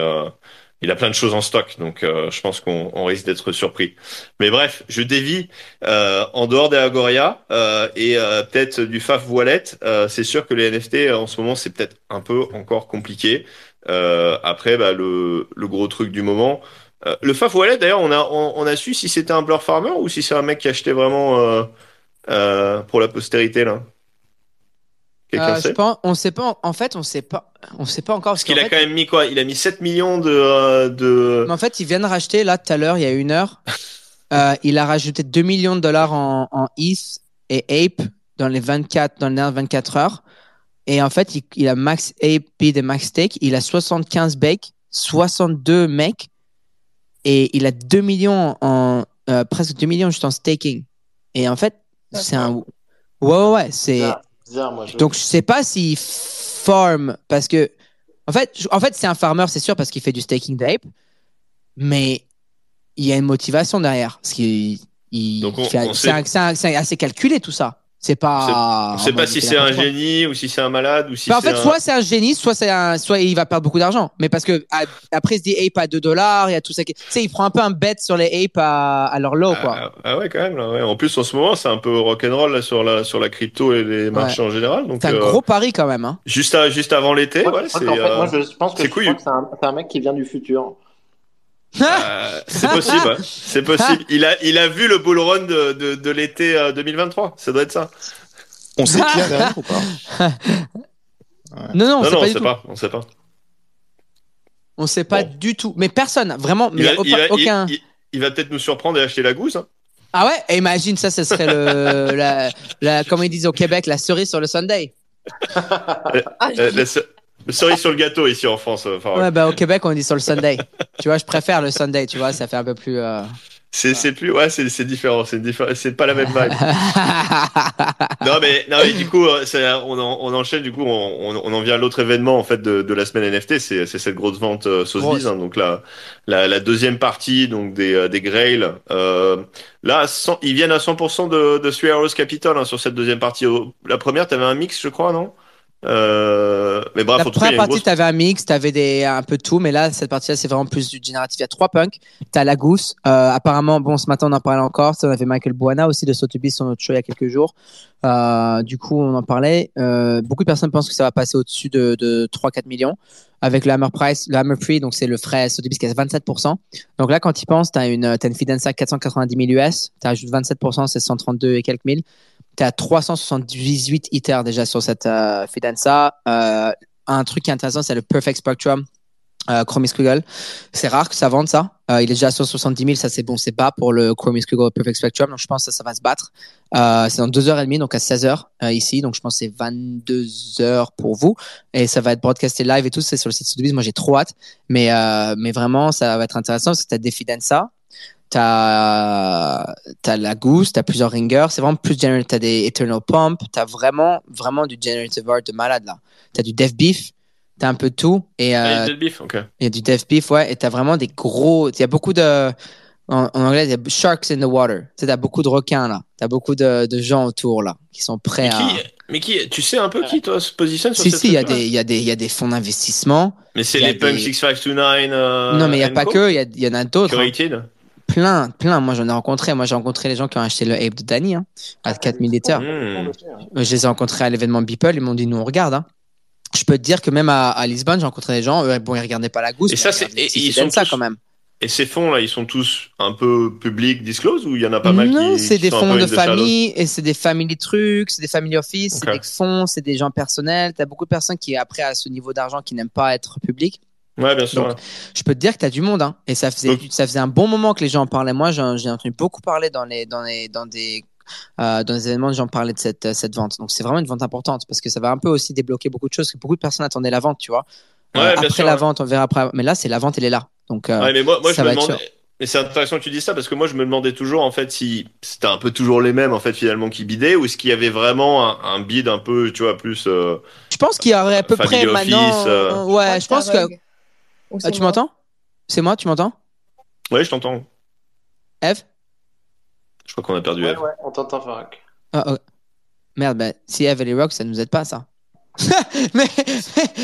S5: il a plein de choses en stock. Donc, euh, je pense qu'on on risque d'être surpris. Mais bref, je dévie euh, en dehors des Agoria euh, et euh, peut-être du Faf Wallet. Euh, c'est sûr que les NFT euh, en ce moment, c'est peut-être un peu encore compliqué. Après, bah, le, le gros truc du moment. Le Faf Wallet, d'ailleurs, on a, on, on a su si c'était un Blur Farmer ou si c'est un mec qui achetait vraiment pour la postérité, là. Quelqu'un
S2: Euh, je
S5: sait
S2: pense, on sait pas. En fait, on sait pas. On sait pas encore
S5: Parce
S2: parce
S5: qu'il a
S2: fait,
S5: quand même mis quoi? Il a mis 7 millions de... euh, de...
S2: mais en fait, ils viennent racheter là tout à l'heure, il y a une heure. euh, il a rajouté 2 millions de dollars en, en ETH et Ape dans les 24 dans les dernières 24 heures. Et en fait, il, il a max Ape bid et max stake. Il a 75 bakes, 62 mecs et il a 2 millions en euh, presque 2 millions juste en staking. Et en fait, c'est un ouais ouais, ouais c'est
S1: Bizarre, bizarre, moi, je...
S2: Donc je sais pas s'il farm parce que en fait en fait c'est un farmer c'est sûr parce qu'il fait du staking d'ape mais il y a une motivation derrière parce qu'il il c'est assez calculé tout ça. C'est pas
S5: On sait pas si c'est un génie ou si c'est un malade ou si
S2: Bah, en fait,
S5: un...
S2: soit c'est un génie, soit c'est un, soit il va perdre beaucoup d'argent. Mais parce que à- après, il se dit ape à 2 dollars, il y a tout ça. qui- Tu sais, il prend un peu un bet sur les apes à, à leur low, quoi.
S5: Ah, ah ouais, quand même. Là, ouais. En plus, en ce moment, c'est un peu rock'n'roll là, sur la sur la crypto et les marchés en général. Donc,
S2: c'est un
S5: euh,
S2: gros pari quand même. Hein.
S5: juste à- juste avant l'été, ouais, c'est
S1: qu'en fait,
S5: euh,
S1: moi, je, pense que, un, c'est un mec qui vient du futur.
S5: Euh, c'est possible. ouais. C'est possible. Il a il a vu le bull run de de, de l'été euh, 2023. Ça doit être ça.
S3: On sait qui est derrière ou pas?
S2: Non, non, on
S5: non,
S2: sait
S5: non,
S2: pas
S5: on
S2: du
S5: sait
S2: tout.
S5: pas. On sait pas.
S2: On sait pas
S5: Bon.
S2: du tout. Mais personne, vraiment. Mais
S5: Il
S2: a
S5: va,
S2: aucun.
S5: il va- il-
S2: aucun-
S5: il- il va peut-être nous surprendre et acheter la gousse. hein.
S2: Ah ouais? Imagine ça, ce serait le, la, la, comme ils disent au Québec, la cerise sur le Sunday.
S5: Euh, la le cerise sur le gâteau ici en France. euh, enfin,
S2: Ouais, bah au Québec, on dit sur le Sunday. tu vois, je préfère le Sunday, tu vois, ça fait un peu plus. euh,
S5: C'est plus ouais, c'est différent. C'est. C'est pas la même vibe. non mais non mais du coup euh, on, en- on enchaîne du coup on, on, en vient à l'autre événement en fait de, de la semaine NFT c'est cette grosse vente euh. Sotheby's hein, donc la, la la deuxième partie donc des euh, des Grail euh, là 100 ils viennent à 100% de de Three Arrows Capital hein, sur cette deuxième partie la première t'avais un mix je crois non? Euh, mais bref
S2: La
S5: en tout
S2: première partie,
S5: grosse
S2: tu avais un mix, tu avais des, un peu de tout, mais là, cette partie-là, c'est vraiment plus du génératif. Il y a trois punks. Tu as la gousse. Euh, apparemment, bon, ce matin, on en parlait encore. On avait Michael Buana aussi de Sotheby's sur notre show il y a quelques jours. Euh, du coup, on en parlait. Beaucoup de personnes pensent que ça va passer au-dessus de, de 3-4 millions avec le Hammer Price, le Hammer Free, donc c'est le frais Sotheby's qui est à 27%. Donc là, quand tu penses, tu as une, t'as une Fidenza 490 000 US, tu ajoutes 27%, c'est 132 et quelques mille. Tu à 378 Ether déjà sur cette euh, Fidenza. Euh, un truc qui est intéressant, c'est le Perfect Spectrum. Euh, Chromie Squiggle. C'est rare que ça vende ça. Euh, il est déjà à 170 000, ça c'est bon, c'est bas pour le Chromie Squiggle Perfect Spectrum. Donc je pense que ça, va se battre. Euh, c'est dans deux heures et demie, donc à 16 heures euh, ici. Donc je pense que c'est 22 heures pour vous. Et ça va être broadcasté live et tout. C'est sur le site Sotheby's. Moi j'ai trop hâte. Mais, mais vraiment, ça va être intéressant parce que t'as Défi Densa. T'as, t'as la Goose, t'as plusieurs ringers. C'est vraiment plus général. T'as des Eternal Pump. T'as vraiment, vraiment du generative art de malade là. T'as du Dev Beef. T'as un peu de tout. Et,
S5: Ah, il y
S2: euh,
S5: a le bif, ok.
S2: il y a du dev beef, ouais, et t'as vraiment des gros. Il y a beaucoup de. En, en anglais, il y a sharks in the water. Tu t'as beaucoup de requins là. T'as beaucoup de, de gens autour là qui sont prêts
S5: Mais
S2: à.
S5: qui, mais qui, tu sais un peu qui, toi, se positionne sur
S2: Si, si, il y a des, il y a des, y a des fonds d'investissement.
S5: Mais c'est les Punk
S2: des-
S5: 6529. Euh,
S2: non, mais il y a pas
S5: Co
S2: que, il y, y en a d'autres. hein. Plein, plein. Moi, j'en ai rencontré. Moi, j'ai rencontré les gens qui ont acheté le Ape de Danny, hein, à 4000 litres.
S5: Hmm.
S2: Je les ai rencontrés à l'événement Beeple. Ils m'ont dit, nous, on regarde, hein. Je peux te dire que même à, à Lisbonne, j'ai rencontré des gens. eux, bon, ils regardaient pas la gousse.
S5: Et ça,
S2: ils
S5: c'est- ils sont tous-
S2: quand même.
S5: Et ces fonds-là, ils sont tous un peu publics, disclose, ou il y en a pas mal
S2: non,
S5: qui
S2: c'est
S5: qui
S2: des fonds de famille et c'est des family trucs, c'est des family office, c'est des fonds, c'est des gens personnels. T'as beaucoup de personnes qui, après, à ce niveau d'argent, qui n'aiment pas être public.
S5: Ouais, bien sûr.
S2: Donc, Je peux te dire que t'as du monde, hein. Et ça faisait,
S5: Donc-
S2: ça faisait un bon moment que les gens en parlaient. Moi, j'en- j'ai entendu beaucoup parler dans les, dans les, dans des, euh, dans des événements, les gens parlaient de cette, cette vente. Donc, c'est vraiment une vente importante parce que ça va un peu aussi débloquer beaucoup de choses. Parce que beaucoup de personnes attendaient la vente, tu vois.
S5: Ouais,
S2: Euh, après
S5: sûr,
S2: la
S5: ouais.
S2: vente, on verra après. Mais là, c'est la vente, elle est là. Donc, euh,
S5: Ouais, mais moi, moi
S2: ça
S5: je me
S2: va être
S5: demandais. Mais c'est intéressant que tu dis ça parce que moi, je me demandais toujours en fait si c'était un peu toujours les mêmes en fait finalement qui bidaient ou est-ce qu'il y avait vraiment un, un bid un peu, tu vois, plus. euh,
S2: je pense qu'il y aurait à peu près
S5: office,
S2: maintenant.
S5: euh.
S2: Ouais, je pense que.
S4: Ou
S2: Ah, tu m'entends? C'est moi, tu m'entends?
S5: Ouais, je t'entends.
S2: Eve?
S5: Je crois qu'on a perdu
S1: Ouais,
S5: Eve.
S1: ouais, on t'entend, Farak.
S2: Ah, oh. Merde, bah, si Eve elle est rock, ça nous aide pas, ça. mais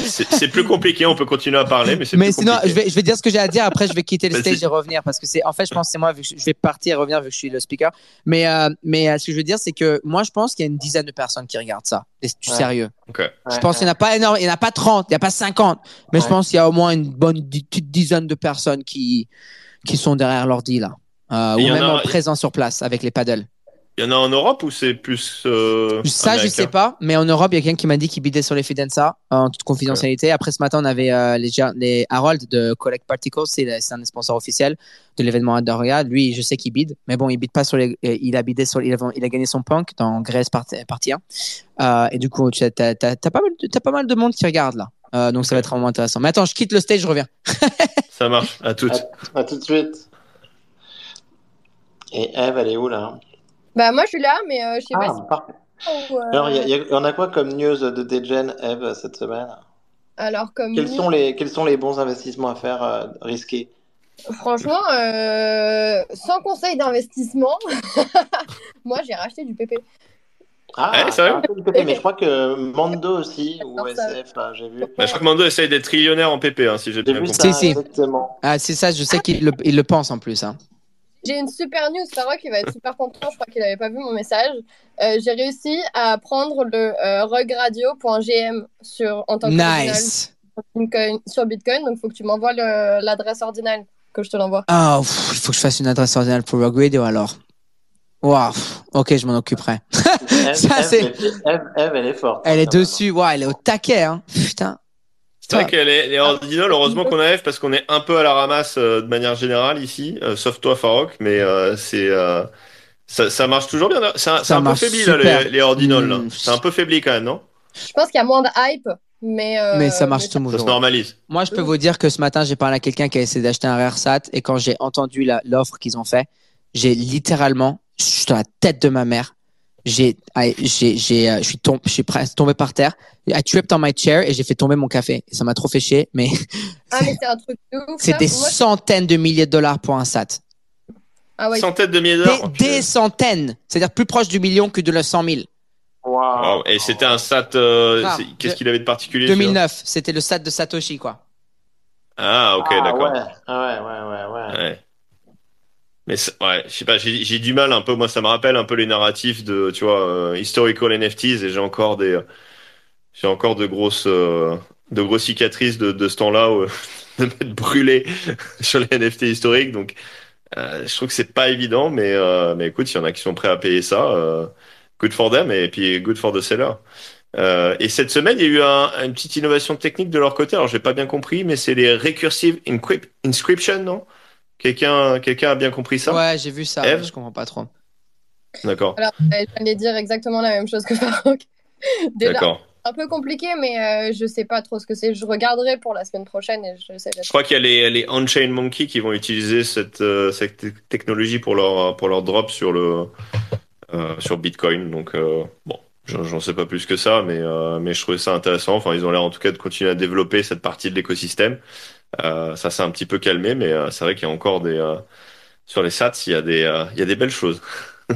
S5: C'est plus compliqué, on peut continuer à parler, mais c'est
S2: mais
S5: plus
S2: sinon,
S5: compliqué.
S2: je vais, je vais dire ce que j'ai à dire. Après, je vais quitter le stage et revenir parce que c'est, en fait, je pense que c'est moi, vu que je vais partir et revenir vu que je suis le speaker. Mais, euh, mais euh, ce que je veux dire, c'est que moi, je pense qu'il y a une dizaine de personnes qui regardent ça. Et C'est du
S1: Ouais.
S2: sérieux.
S5: Ok.
S2: Je pense qu'il n'y en a pas énorme, il n'y en a pas 30, il n'y a pas 50. Mais je pense qu'il y a au moins une bonne petite dizaine de personnes qui, qui sont derrière l'ordi, là. Euh, ou
S5: y en
S2: même
S5: a-
S2: en présent sur place avec les paddles.
S5: Il y en a en Europe ou c'est plus. euh,
S2: Ça, je
S5: américain
S2: sais pas, mais en Europe, il y a quelqu'un qui m'a dit qu'il bidait sur les Fidenza en toute confidentialité. Après, ce matin, on avait euh, les, gens- les Harold de Collect Particles, c'est un des sponsors officiels de l'événement Adoria. Lui, je sais qu'il bide, mais bon, il bide pas sur les. euh, Il a bidé sur. Il a, il a gagné son punk dans Grèce partie, partie 1. Euh, et du coup, tu as, pas, mal de- t'as pas mal de monde qui regarde là. Euh, donc, ça va être vraiment intéressant. Mais attends, je quitte le stage, je reviens.
S5: Ça marche, à toutes.
S1: À tout de suite. Et Eve, elle est où là?
S4: Bah, moi, je suis là, mais euh, je sais
S1: Ah,
S4: pas
S1: parfait.
S4: si. ou, euh,
S1: Alors, il y, a- il y en a quoi comme news de Degen, Eve, cette semaine?
S4: Alors, comme.
S1: quels sont, les, quels sont les bons investissements à faire euh, risqués?
S4: Franchement, euh, sans conseil d'investissement, moi, j'ai racheté du PP.
S1: Ah,
S5: Eh, sérieux
S1: ah, du PP, mais je crois que Mando aussi, ou SF, j'ai vu.
S5: Bah, je crois que Mando essaye d'être trillionnaire en PP, hein, si j'ai bien compris.
S1: ça,
S2: Si, si.
S1: exactement.
S2: Ah, c'est ça, je sais qu'il le, il le pense en plus. Hein.
S4: J'ai une super news, Farok, il va être super content, je crois qu'il n'avait pas vu mon message. Euh, j'ai réussi à prendre le euh, rugradio.gm sur, en tant qu'original
S2: Nice.
S4: sur Bitcoin, sur Bitcoin, donc il faut que tu m'envoies l'adresse ordinale, que je te l'envoie.
S2: Ah, il faut que je fasse une adresse ordinale pour Rogue Radio alors. Waouh. Ok, je m'en occuperai.
S1: Eve, elle est forte.
S2: Elle est dessus. Waouh, elle est au taquet. Hein. Putain.
S5: C'est vrai qu'elle est, les ordinals, heureusement qu'on a F parce qu'on est un peu à la ramasse euh, de manière générale ici, euh, sauf toi Farok, mais euh, c'est euh, ça, ça marche toujours bien. C'est un, c'est
S2: Ça
S5: un peu faibli là, les, les ordinals. C'est un peu faibli quand même, non?
S4: Je pense qu'il y a moins de hype, mais. euh,
S2: Mais ça marche
S4: mais
S2: tout
S5: Ça se
S2: toujours.
S5: normalise.
S2: Moi, je peux vous dire que ce matin, j'ai parlé à quelqu'un qui a essayé d'acheter un RareSat et quand j'ai entendu l'offre qu'ils ont fait, j'ai littéralement, je suis dans la tête de ma mère. J'ai, j'ai, j'ai, euh, je suis tombé, je suis presque tombé par terre. I tripped on my chair et j'ai fait tomber mon café. Ça m'a trop fait chier, mais
S4: Ah, mais c'est un truc de ouf.
S2: c'est
S4: ça.
S2: des
S4: Moi,
S2: centaines de milliers de dollars pour un SAT.
S4: Ah ouais.
S5: Centaines de milliers
S2: Des, centaines. C'est-à-dire plus proche du million que de la 100 000.
S1: Waouh.
S5: Et c'était un SAT. euh,
S2: Ah,
S5: Qu'est-ce qu'il avait de particulier celui-là
S2: 2009. C'était le SAT de Satoshi, quoi.
S5: Ah, ok,
S1: Ah,
S5: d'accord.
S1: Ouais, Ah ouais, ouais, ouais, ouais.
S5: Ouais. Mais ouais, je sais pas, j'ai du mal un peu. Moi, ça me rappelle un peu les narratifs de, tu vois, euh, historical NFTs et j'ai encore des, j'ai encore de grosses, euh, de grosses cicatrices de, de ce temps-là où, de m'être brûlé sur les NFT historiques. Donc, euh, je trouve que c'est pas évident, mais, euh, mais écoute, il y en a qui sont prêts à payer ça. Euh, good for them et puis good for the seller. Euh, et cette semaine, il y a eu un- une petite innovation technique de leur côté. Alors, j'ai pas bien compris, mais c'est les recursive inscription, non? Quelqu'un, quelqu'un a bien compris ça?
S2: Ouais, j'ai vu ça.
S5: Eve?
S2: mais je comprends pas trop.
S5: D'accord,
S4: Alors, euh, j'allais dire exactement la même chose que Farouk. Déjà,
S5: d'accord.
S4: un peu compliqué, mais euh, je sais pas trop ce que c'est. Je regarderai pour la semaine prochaine et je sais.
S5: Je crois qu'il y a les, les on-chain monkey qui vont utiliser cette, euh, cette te- technologie pour leur, pour leur drop sur le, euh, sur Bitcoin. Donc, euh, bon, j'en j'en sais pas plus que ça, mais, euh, mais je trouvais ça intéressant. Enfin, ils ont l'air en tout cas de continuer à développer cette partie de l'écosystème. Euh, ça s'est un petit peu calmé, mais euh, c'est vrai qu'il y a encore des, euh, sur les sats, il y a des, il y a des belles choses.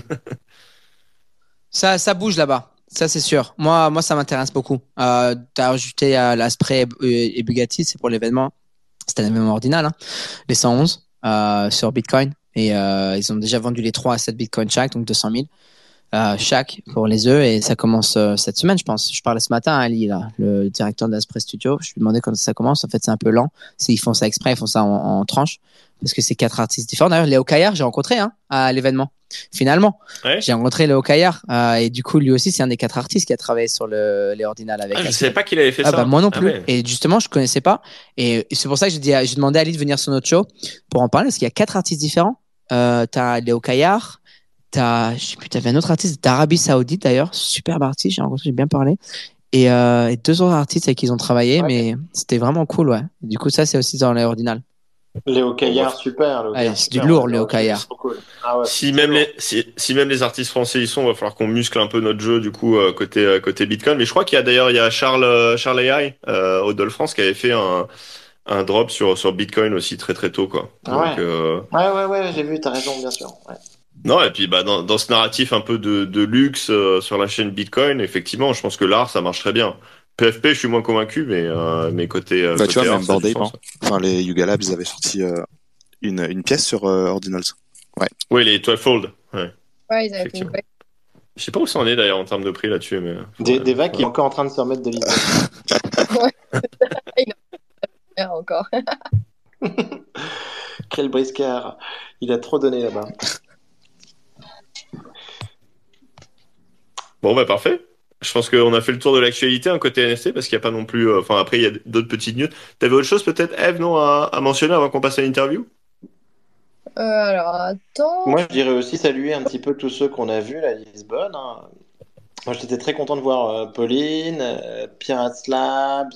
S2: Ça, ça bouge là-bas. Ça, c'est sûr. Moi, moi, ça m'intéresse beaucoup. Euh, t'as rajouté euh, l'Aspray et, Bugatti, c'est pour l'événement. C'était l'événement ordinal, hein. Les 111, euh, sur Bitcoin. Et, ils ont déjà vendu les 3 à 7 Bitcoin chaque, donc 200 000. Euh, chaque pour les œufs et ça commence euh, cette semaine je pense je parlais ce matin à Ali là le directeur d'Aspray Studio je lui demandais quand ça commence en fait c'est un peu lent c'est ils font ça exprès ils font ça en, en tranches parce que c'est quatre artistes différents d'ailleurs Léo Caillard j'ai rencontré hein, à l'événement finalement
S5: Ouais.
S2: j'ai rencontré Léo Caillard euh, et du coup lui aussi c'est un des quatre artistes qui a travaillé sur le les ordinales avec
S5: Ah, je
S2: Aspray.
S5: savais pas qu'il avait fait
S2: Ah
S5: ça.
S2: bah moi non
S5: Ah
S2: plus.
S5: ouais.
S2: Et justement, je connaissais pas. Et c'est pour ça que j'ai demandé à Ali de venir sur notre show pour en parler parce qu'il y a quatre artistes différents. Euh, t'as Léo Caillard, t'as, je sais plus, t'avais un autre artiste d'Arabie Saoudite d'ailleurs, superbe artiste, j'ai rencontré, j'ai bien parlé. Et, euh, et deux autres artistes avec qui ils ont travaillé,
S1: Ouais.
S2: mais c'était vraiment cool, ouais. Du coup, ça c'est aussi dans les ordinales.
S1: Léo Caillard, super. Léo
S2: Ouais,
S1: Caillard,
S2: c'est
S1: super.
S2: du lourd, Léo Caillard.
S1: c'est trop cool. Ah ouais,
S5: Si même les si, si même les artistes français y sont, va falloir qu'on muscle un peu notre jeu du coup euh, côté euh, côté Bitcoin. Mais je crois qu'il y a d'ailleurs il y a Charles Charles AI euh, au Dole France qui avait fait un un drop sur sur Bitcoin aussi très très tôt quoi.
S1: Ah
S5: Donc,
S1: ouais.
S5: euh,
S1: Ouais, ouais, ouais, j'ai vu, t'as raison, bien sûr. Ouais.
S5: Non et puis bah dans dans ce narratif un peu de de luxe euh, sur la chaîne Bitcoin, effectivement, je pense que l'art ça marche très bien. PFP, je suis moins convaincu, mais euh, mais côté euh,
S3: Bah,
S5: côté
S3: tu vois,
S5: art,
S3: même hein. Enfin, les Yuga Labs, ils avaient sorti euh, une, une pièce sur euh, Ordinals.
S5: Oui, les 12 fold. Ouais.
S4: Ouais, ils avaient fait une
S5: Je sais pas où ça en est d'ailleurs en termes de prix là-dessus, mais
S1: Des,
S5: Ouais.
S1: des vagues qui est encore en train de se remettre de l'idée.
S4: encore.
S1: Quel briscard. Il a trop donné là-bas.
S5: Bon, bah parfait. Je pense qu'on a fait le tour de l'actualité, un côté NFT, parce qu'il n'y a pas non plus. euh, Enfin, après, il y a d'autres petites news. T'avais autre chose, peut-être, Eve, non, à, à mentionner avant qu'on passe à l'interview?
S4: Euh, alors, attends.
S1: Moi, je dirais aussi saluer un petit peu tous ceux qu'on a vus là, à Lisbonne. hein. Moi, j'étais très content de voir euh, Pauline, euh, Pirates Labs,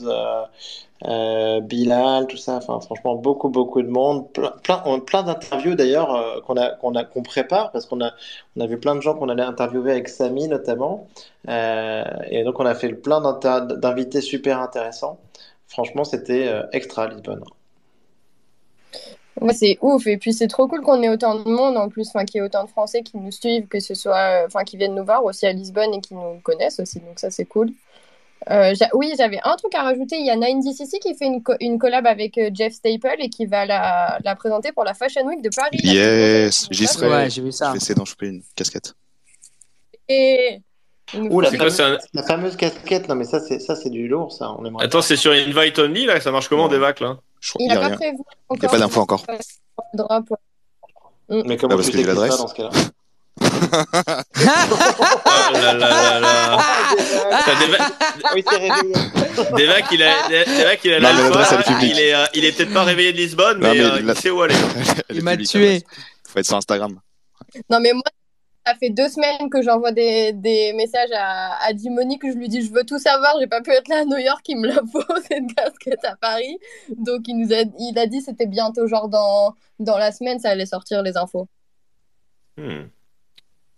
S1: euh, Bilal, tout ça. Enfin, franchement, beaucoup, beaucoup de monde. Plein, plein, plein d'interviews d'ailleurs euh, qu'on a, qu'on a, qu'on prépare parce qu'on a, on a vu plein de gens qu'on allait interviewer avec Samy notamment. Euh, et donc, on a fait plein d'invités super intéressants. Franchement, c'était extra Lisbonne.
S4: Ouais, c'est ouf. Et puis, c'est trop cool qu'on ait autant de monde en plus, enfin, qu'il y ait autant de Français qui nous suivent, que ce soit, enfin, qui viennent nous voir aussi à Lisbonne et qui nous connaissent aussi. Donc, ça, c'est cool. Euh, oui, j'avais un truc à rajouter. Il y a 9DCC qui fait une, co- une collab avec euh, Jeff Staple et qui va la, la présenter pour la Fashion Week de Paris.
S3: Yes, j'y serai.
S2: Ouais, j'ai vu
S3: Je
S2: ça.
S3: vais essayer d'en choper une casquette.
S4: Et...
S1: Ouh, la,
S5: un-
S1: fameuse casquette, non mais ça c'est ça c'est du lourd ça. On aimerait
S5: Attends, c'est sur Invite Only, là Ça marche comment,
S3: Ouais.
S5: des vacs, là?
S3: Je crois
S4: Il
S3: qu'il
S4: n'a
S3: y a
S4: pas
S3: rien.
S4: prévu
S3: Il n'y a pas d'infos encore.
S4: drop.
S1: Mais comment
S3: Ah, parce
S1: tu
S3: que
S1: sais
S3: j'ai l'adresse.
S5: Là là là là.
S1: Oui, c'est réveillé.
S5: des vacs, il a, des, des vacs, il a
S3: Non,
S5: la
S3: mais l'adresse,
S5: foi,
S3: elle est publique.
S5: il est, euh, il est peut-être pas réveillé de Lisbonne,
S3: Non,
S5: mais,
S3: mais
S5: euh,
S3: la-
S5: il sait où aller.
S2: Il m'a tué.
S3: Faut être sur Instagram.
S4: Non, mais moi, ça fait deux semaines que j'envoie des, des messages à, à Dimoni que je lui dis je veux tout savoir, j'ai pas pu être là à New York, il me la faut cette casquette à Paris. Donc il nous a, il a dit c'était bientôt genre dans, dans la semaine ça allait sortir les infos.
S5: Hmm.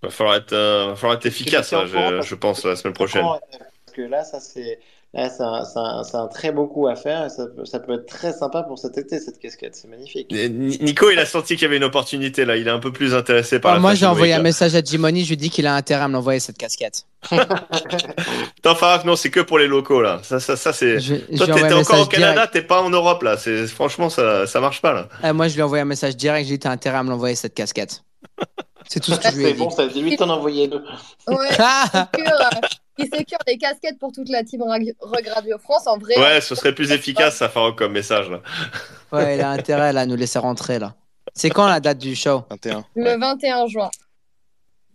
S5: Va falloir être, euh, va falloir être efficace, là,
S1: tiens au courant,
S5: je, je pense, la semaine prochaine.
S1: Parce que là, ça c'est là, c'est un, très beau coup à faire et ça, peut- ça peut être très sympa pour cet été cette casquette. C'est magnifique.
S5: Nico, il a senti qu'il y avait une opportunité, là. Il est un peu plus intéressé par
S2: Ah,
S5: la
S2: moi, j'ai envoyé un message à Jimony, je lui ai dit qu'il a intérêt à me l'envoyer cette casquette.
S5: Farak, non, c'est que pour les locaux, là. Ça, ça, ça c'est.
S2: Je, je
S5: Toi,
S2: lui un
S5: encore au Canada,
S2: direct.
S5: t'es pas en Europe, là. C'est, franchement, ça, ça marche pas, là.
S2: Ah, moi, je lui ai envoyé un message direct, j'ai dit t'as intérêt à me l'envoyer cette casquette. C'est tout ce que je lui ai
S1: C'est bon, ça dit 8 en envoyer deux.
S4: Ouais, il sécure, les casquettes pour toute la team Rug Radio France en vrai.
S5: Ouais, ce serait plus efficace, ça, Farak, comme message, là.
S2: ouais, il a intérêt là, à nous laisser rentrer là. C'est quand la date du show?
S3: 21.
S4: Le 21 juin.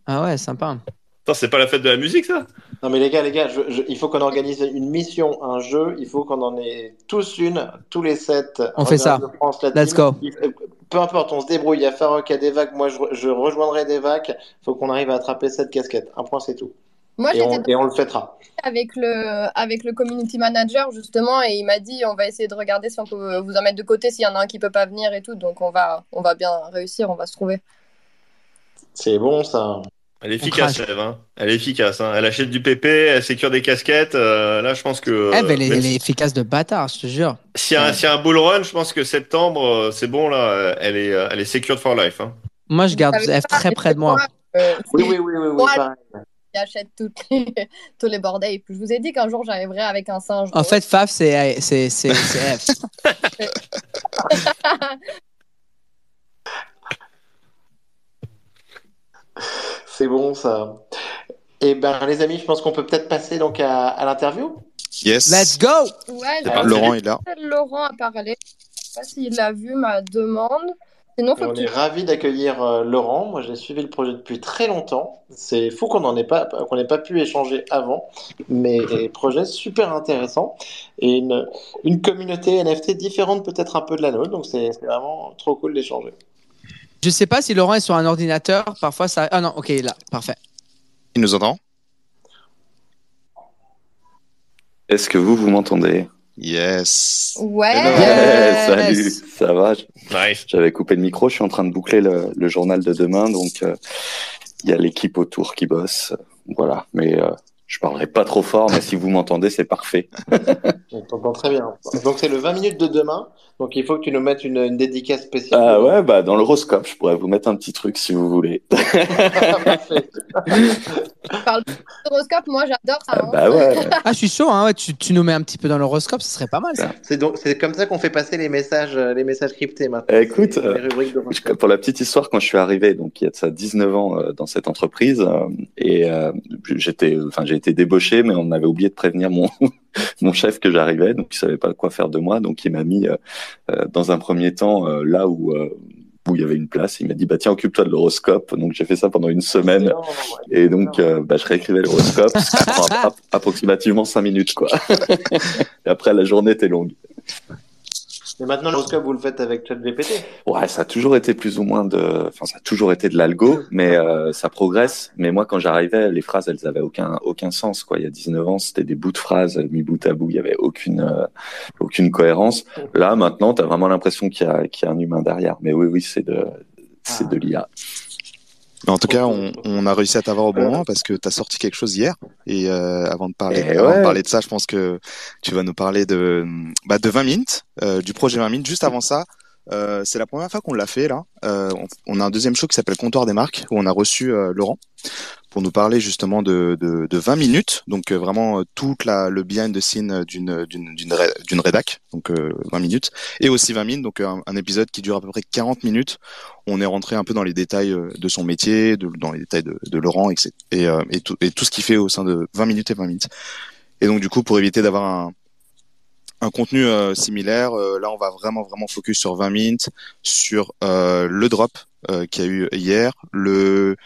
S2: Ah ouais, sympa.
S5: Attends, c'est pas la fête de la musique, ça?
S1: Non mais les gars, les gars, je- je- il faut qu'on organise une mission, un jeu. Il faut qu'on en ait tous une, tous les sept.
S2: On fait ça.
S1: De France, la
S2: Let's
S1: team.
S2: go.
S1: Euh, Peu importe, on se débrouille. Il y a Farok, il y a des vagues. Moi, je, re- je rejoindrai des vagues. Il faut qu'on arrive à attraper cette casquette. Un point, c'est tout.
S4: Moi,
S1: Et
S4: j'étais
S1: on, et on le fêtera.
S4: avec le, avec le community manager justement et il m'a dit on va essayer de regarder si on peut vous en mettre de côté s'il y en a un qui peut pas venir et tout donc on va on va bien réussir on va se trouver
S1: C'est bon, ça.
S5: Elle est efficace. Eve. Hein. Elle est efficace. Hein. Elle achète du PP, elle sécure des casquettes. euh, là, je pense que.
S2: Ben, elle, est,
S5: même
S2: elle est efficace de bâtard, je te jure.
S5: S'il y, a un- s'il y a un bull run, je pense que septembre, euh, c'est bon, là. euh, Elle est, euh, elle est secured for life. Hein.
S2: Moi, je garde
S4: pas,
S2: très près de moi.
S4: euh,
S1: Oui, oui, oui, oui, oui,
S4: Moi, qui achète toutes les, tous les bordels je vous ai dit qu'un jour j'arriverai avec un singe
S2: En fait, Faf, c'est c'est- c'est-
S1: bon, ça. Eh ben, les amis, je pense qu'on peut peut-être passer donc à, à l'interview.
S3: Yes.
S2: Let's go
S4: ouais.
S3: Laurent est là.
S4: Laurent a parlé je sais pas s'il a vu ma demande sinon faut
S1: on
S4: que
S1: est
S4: tu
S1: ravis d'accueillir euh, Laurent. Moi, j'ai suivi le projet depuis très longtemps. C'est fou qu'on n'en ait pas, qu'on n'ait pas pu échanger avant, mais des projets super intéressants et une, une communauté NFT différente peut-être un peu de la nôtre. Donc, c'est c'est vraiment trop cool d'échanger.
S2: Je sais pas si Laurent est sur un ordinateur. Parfois, ça. Ah non, ok, il est là. Parfait.
S3: Il nous entend?
S6: Est-ce que vous, vous m'entendez?
S3: Yes.
S4: ouais
S1: Hello.
S2: Yes.
S6: Salut, ça va?
S5: Nice.
S6: J'avais coupé le micro, je suis en train de boucler le, le journal de demain, donc euh, il y a l'équipe autour qui bosse. Voilà, mais euh, je parlerai pas trop fort, mais si vous m'entendez, c'est parfait.
S1: On t'entend très bien. Donc, c'est le 20 minutes de demain. Donc, il faut que tu nous mettes une, une dédicace spéciale.
S6: Ah ouais, bah dans l'horoscope, je pourrais vous mettre un petit truc si vous voulez.
S1: Parfait.
S4: Horoscope, moi j'adore ça.
S6: Ah
S4: hein.
S6: bah ouais.
S2: Ah, je suis chaud, hein. ouais, tu, tu nous mets un petit peu dans l'horoscope, ce serait pas mal ça.
S1: C'est donc c'est comme ça qu'on fait passer les messages, euh, les messages cryptés maintenant.
S6: Écoute,
S1: C'est
S6: euh,
S1: les
S6: Pour la petite histoire, quand je suis arrivé, donc il y a de ça 19 ans euh, dans cette entreprise, euh, et euh, j'étais, enfin j'ai été débauché, mais on avait oublié de prévenir mon mon chef que j'arrivais, donc il savait pas quoi faire de moi, donc il m'a mis euh, euh, dans un premier temps euh, là où où il y avait une place. Il m'a dit bah tiens occupe-toi de l'horoscope. Donc j'ai fait ça pendant une semaine. Et donc, euh, bah, je réécrivais l'horoscope. Ça prend appro- approximativement cinq minutes, quoi. et après, la journée était longue.
S1: Mais maintenant, l'horoscope, vous le faites avec ChatGPT.
S6: Ouais, ça a toujours été plus ou moins de, enfin, ça a toujours été de l'algo, mais euh, ça progresse. Mais moi, quand j'arrivais, les phrases, elles avaient aucun aucun sens, quoi. Il y a 19 ans, c'était des bouts de phrases mis bout à bout. Il y avait aucune euh, aucune cohérence. Là, maintenant, t'as vraiment l'impression qu'il y a qu'il y a un humain derrière. Mais oui, oui, c'est de c'est de l'IA.
S3: Mais en tout cas, on, on a réussi à t'avoir au bon moment parce que tu as sorti quelque chose hier. Et euh, avant, de parler,
S6: Eh
S3: avant de parler de ça, je pense que tu vas nous parler de, bah, de 20 minutes, euh, du projet 20 minutes. Juste avant ça, euh, c'est la première fois qu'on l'a fait là. Euh, on, on a un deuxième show qui s'appelle Comptoir des marques où on a reçu euh, Laurent pour nous parler justement de, de, de 20 minutes. Donc euh, vraiment euh, toute la, le behind the scene d'une d'une d'une ré- d'une rédac, donc euh, 20 minutes, et aussi 20 minutes, donc un, un épisode qui dure à peu près 40 minutes. On est rentré un peu dans les détails euh, de son métier, de, dans les détails de, de Laurent, etc. Et, euh, et, tout, et tout ce qu'il fait au sein de 20 minutes et 20 minutes. Et donc du coup, pour éviter d'avoir un, un contenu euh, similaire, euh, là on va vraiment vraiment focus sur 20 minutes, sur euh, le drop euh, y a eu hier, le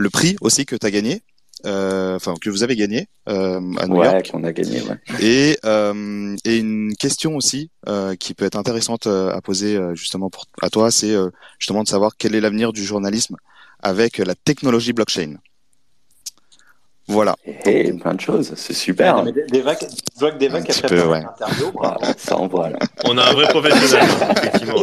S3: le prix aussi que tu as gagné, euh, enfin que vous avez gagné euh, à New York.
S6: Ouais, qu'on a gagné. Ouais.
S3: Et, euh, et une question aussi euh, qui peut être intéressante euh, à poser justement pour, à toi, c'est justement de savoir quel est l'avenir du journalisme avec la technologie blockchain. Voilà.
S6: Et plein de choses, c'est super.
S1: Ah, mais des, des vagues, je vois que des
S3: Un
S1: vagues qui a
S3: petit peu, ouais.
S1: bravo.
S6: ça envoie là.
S5: On a un vrai professionnel, effectivement.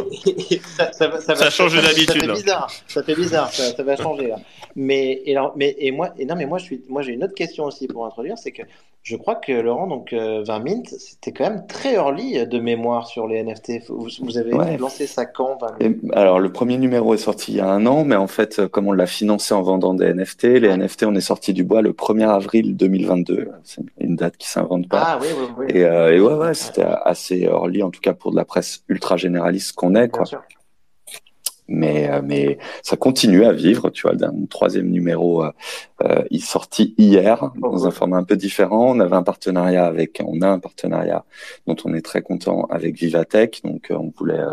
S1: ça, ça, va- ça, va-
S5: Ça change d'habitude,
S1: Ça fait bizarre. Ça fait bizarre. Ça, ça va changer là. Mais et alors, mais et moi et non mais moi je suis moi j'ai une autre question aussi pour introduire, c'est que je crois que Laurent donc euh, 20 Mint c'était quand même très early de mémoire sur les NFT. Vous, vous avez
S6: Ouais.
S1: lancé ça quand 20 Mint
S6: Et, alors, le premier numéro est sorti il y a un an, mais en fait, euh, comme on l'a financé en vendant des NFT, les NFT, on est sorti du bois le 1er avril 2022. C'est une date qui s'invente pas.
S1: Ah oui oui oui.
S6: Et, euh, et ouais, ouais, c'était assez early, en tout cas pour de la presse ultra généraliste qu'on est,
S1: Bien
S6: quoi.
S1: sûr.
S6: Mais euh, mais ça continue à vivre. Tu vois, un troisième numéro euh, euh, il sorti hier dans un format un peu différent. On avait un partenariat avec, on a un partenariat dont on est très content avec Vivatech. Donc on voulait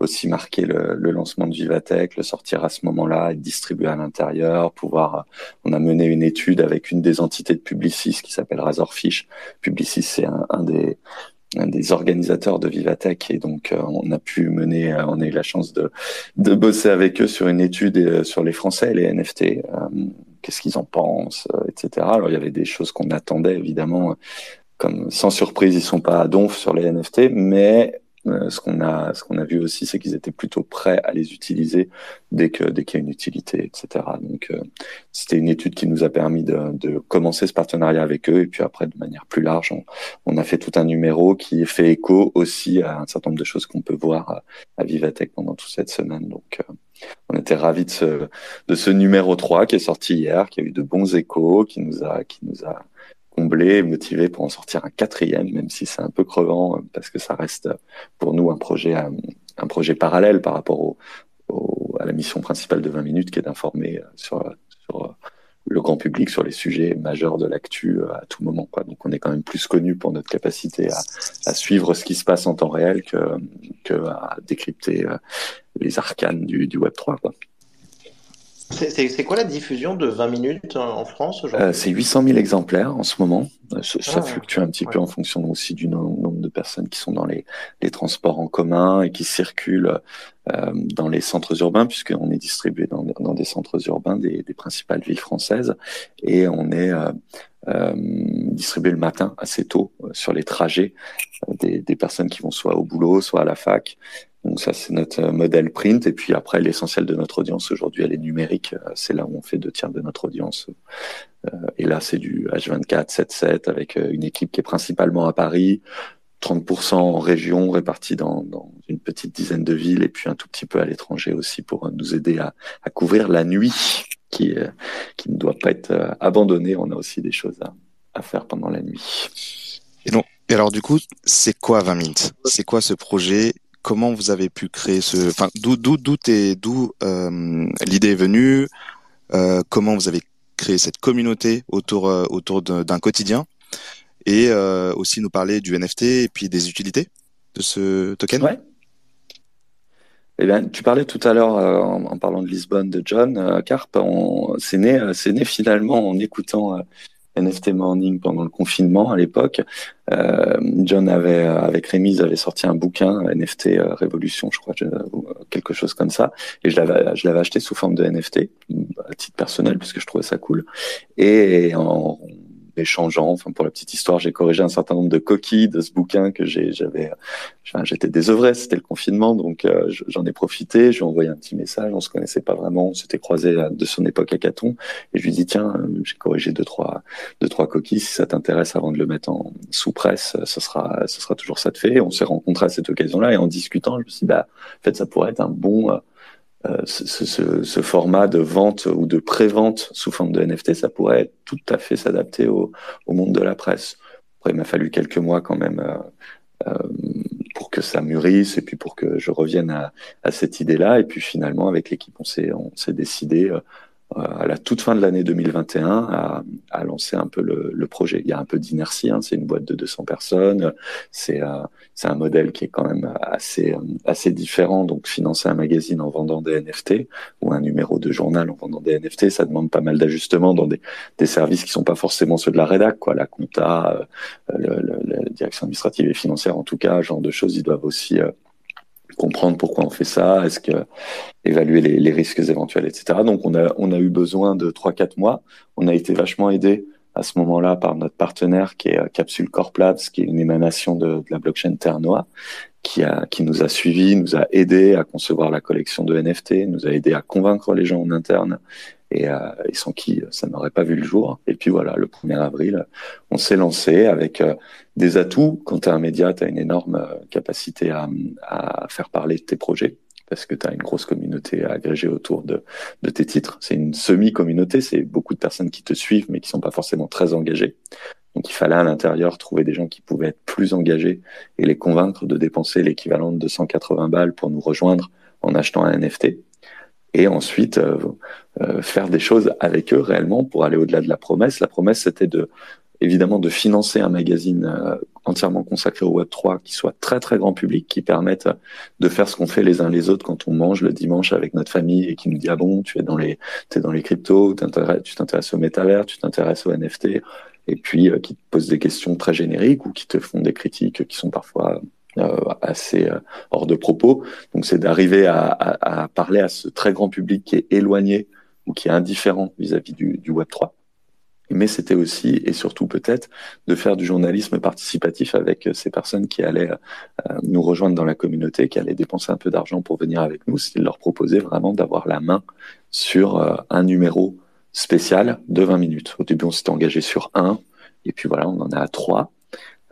S6: aussi marquer le, le, lancement de Vivatech, le sortir à ce moment-là, être distribué à l'intérieur, pouvoir. On a mené une étude avec une des entités de Publicis qui s'appelle Razorfish. Publicis c'est un, un des des organisateurs de Vivatech et donc euh, on a pu mener, euh, on a eu la chance de, de bosser avec eux sur une étude euh, sur les Français et les NFT, qu'est-ce qu'ils en pensent, etc. Alors il y avait des choses qu'on attendait évidemment, comme sans surprise ils sont pas à donf sur les NFT, mais euh, ce qu'on a, ce qu'on a vu aussi, c'est qu'ils étaient plutôt prêts à les utiliser dès que dès qu'il y a une utilité, etc. Donc euh, c'était une étude qui nous a permis de, commencer ce partenariat avec eux et puis après de manière plus large, on, a fait tout un numéro qui fait écho aussi à un certain nombre de choses qu'on peut voir à, à Vivatech pendant toute cette semaine. Donc euh, on était ravis de ce, de ce numéro 3 qui est sorti hier, qui a eu de bons échos, qui nous a, qui nous a comblé, motivé pour en sortir un quatrième, même si c'est un peu crevant euh, parce que ça reste pour nous un projet, euh, un, projet parallèle par rapport au, à la mission principale de 20 minutes qui est d'informer euh, sur, le grand public sur les sujets majeurs de l'actu à tout moment. Quoi. Donc on est quand même plus connu pour notre capacité à, suivre ce qui se passe en temps réel que, que à décrypter les arcanes du, Web 3. Quoi.
S1: C'est quoi la diffusion de 20 minutes en France
S6: euh, C'est 800 000 exemplaires en ce moment. Euh, ça, ah, fluctue un petit ouais. peu en fonction aussi du nombre de personnes qui sont dans les, les transports en commun et qui circulent euh, dans les centres urbains, puisqu'on est distribué dans, dans, des centres urbains des, des, principales villes françaises. Et on est euh, euh distribué le matin assez tôt euh, sur les trajets des, des personnes qui vont soit au boulot, soit à la fac. Donc ça, c'est notre modèle print. Et puis après, l'essentiel de notre audience aujourd'hui, elle est numérique. C'est là où on fait deux tiers de notre audience. Et là, c'est du H24, 7-7 avec une équipe qui est principalement à Paris, 30% en région répartis dans, une petite dizaine de villes et puis un tout petit peu à l'étranger aussi pour nous aider à, couvrir la nuit qui, qui ne doit pas être abandonnée. On a aussi des choses à, à faire pendant la nuit.
S3: Et, donc, et alors du coup, c'est quoi 20 minutes C'est quoi ce projet? Comment vous avez pu créer ce, enfin, d'où, euh, l'idée est venue, euh, comment vous avez créé cette communauté autour euh, d'un quotidien, et aussi nous parler du NFT et puis des utilités de ce token?
S6: Ouais. Eh bien, tu parlais tout à l'heure en, en, parlant de Lisbonne de John Carp. C'est né, c'est né finalement en écoutant NFT Morning pendant le confinement à l'époque. Euh, John avait, avec Rémi, ils sorti un bouquin NFT euh, Révolution, je crois, quelque chose comme ça. Et je l'avais, acheté sous forme de NFT à titre personnel parce que je trouvais ça cool. Et échangeant. Enfin, pour la petite histoire, j'ai corrigé un certain nombre de coquilles de ce bouquin que j'avais, j'étais désœuvré, c'était le confinement, donc euh, j'en ai profité. Je lui ai envoyé un petit message. On se connaissait pas vraiment, on s'était croisé de son époque à Caton, et je lui ai dit tiens, euh, j'ai corrigé deux trois deux trois coquilles. Si ça t'intéresse, avant de le mettre en sous presse, ce sera ce sera toujours ça de fait. On s'est rencontrés à cette occasion-là et en discutant, je me suis dit bah en fait ça pourrait être un bon euh, euh, ce, ce, ce, format de vente ou de pré-vente sous forme de NFT, ça pourrait tout à fait s'adapter au, au, monde de la presse. Après, il m'a fallu quelques mois quand même euh, euh, pour que ça mûrisse et puis pour que je revienne à, à cette idée-là. Et puis finalement, avec l'équipe, on s'est on s'est décidé euh, à la toute fin de l'année 2021 à, à, lancer un peu le, projet. Il y a un peu d'inertie, hein, c'est une boîte de 200 personnes, c'est euh, c'est un modèle qui est quand même assez assez différent. Donc financer un magazine en vendant des NFT ou un numéro de journal en vendant des NFT, ça demande pas mal d'ajustements dans des, services qui sont pas forcément ceux de la rédac, la compta, euh, la direction administrative et financière en tout cas, genre de choses, ils doivent aussi euh, comprendre pourquoi on fait ça, est-ce que évaluer les, risques éventuels, etc. Donc on a on a eu besoin de trois quatre mois. On a été vachement aidé à ce moment-là par notre partenaire qui est euh, Capsule Corp Labs, qui est une émanation de, la blockchain Ternoa, qui a qui nous a suivis, nous a aidé à concevoir la collection de NFT, nous a aidé à convaincre les gens en interne et, euh, et sans qui ça n'aurait pas vu le jour. Et puis voilà, le 1er avril, on s'est lancé avec euh, des atouts. Quand tu es un média, tu as une énorme euh, capacité à, à, faire parler tes projets parce que tu as une grosse communauté agrégée autour de, de tes titres. C'est une semi-communauté, c'est beaucoup de personnes qui te suivent mais qui sont pas forcément très engagées. Donc il fallait à l'intérieur trouver des gens qui pouvaient être plus engagés et les convaincre de dépenser l'équivalent de 280 balles pour nous rejoindre en achetant un NFT. Et ensuite euh, euh, faire des choses avec eux réellement pour aller au-delà de la promesse. La promesse, c'était de évidemment de financer un magazine euh, entièrement consacré au Web 3 qui soit très très grand public, qui permette de faire ce qu'on fait les uns les autres quand on mange le dimanche avec notre famille et qui nous dit ah bon tu es dans les es dans les cryptos, tu t'intéresses au métavers, tu t'intéresses au NFT et puis qui te posent des questions très génériques ou qui te font des critiques qui sont parfois assez euh, hors de propos. Donc c'est d'arriver à, à, à, parler à ce très grand public qui est éloigné ou qui est indifférent vis-à-vis du, Web 3 mais c'était aussi et surtout peut-être de faire du journalisme participatif avec ces personnes qui allaient euh, nous rejoindre dans la communauté, qui allaient dépenser un peu d'argent pour venir avec nous, de leur proposer vraiment d'avoir la main sur euh, un numéro spécial de 20 minutes. Au début, on s'était engagé sur un, et puis voilà, on en a trois.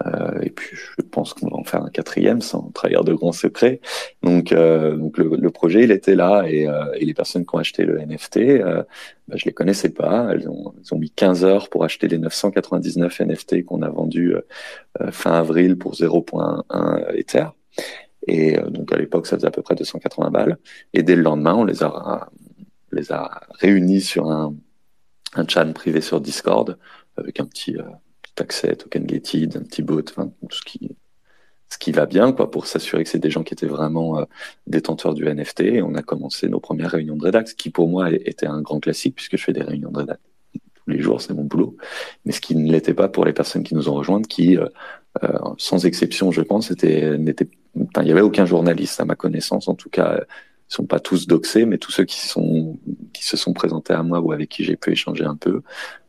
S6: Euh, et puis je pense qu'on va en faire un quatrième sans trahir de grands secrets. Donc, euh, donc le, le, projet il était là et, euh, et, les personnes qui ont acheté le NFT, euh, bah, je les connaissais pas. Elles ont, elles ont mis 15 heures pour acheter les 999 NFT qu'on a vendus euh, fin avril pour 0.1 Ether. Et donc à l'époque ça faisait à peu près 280 balles. Et dès le lendemain on les a les a réunis sur un un chat privé sur Discord avec un petit accès, token gated, un petit bot, enfin, tout ce qui, ce qui va bien, quoi, pour s'assurer que c'est des gens qui étaient vraiment euh, détenteurs du NFT. On a commencé nos premières réunions de rédax, qui pour moi était un grand classique puisque je fais des réunions de rédax tous les jours, c'est mon boulot. Mais ce qui ne l'était pas pour les personnes qui nous ont rejointes, qui, euh, euh, sans exception, je pense, était, n'était, il y avait aucun journaliste à ma connaissance, en tout cas, ils sont pas tous doxés, mais tous ceux qui se sont présentés à moi ou avec qui j'ai pu échanger un peu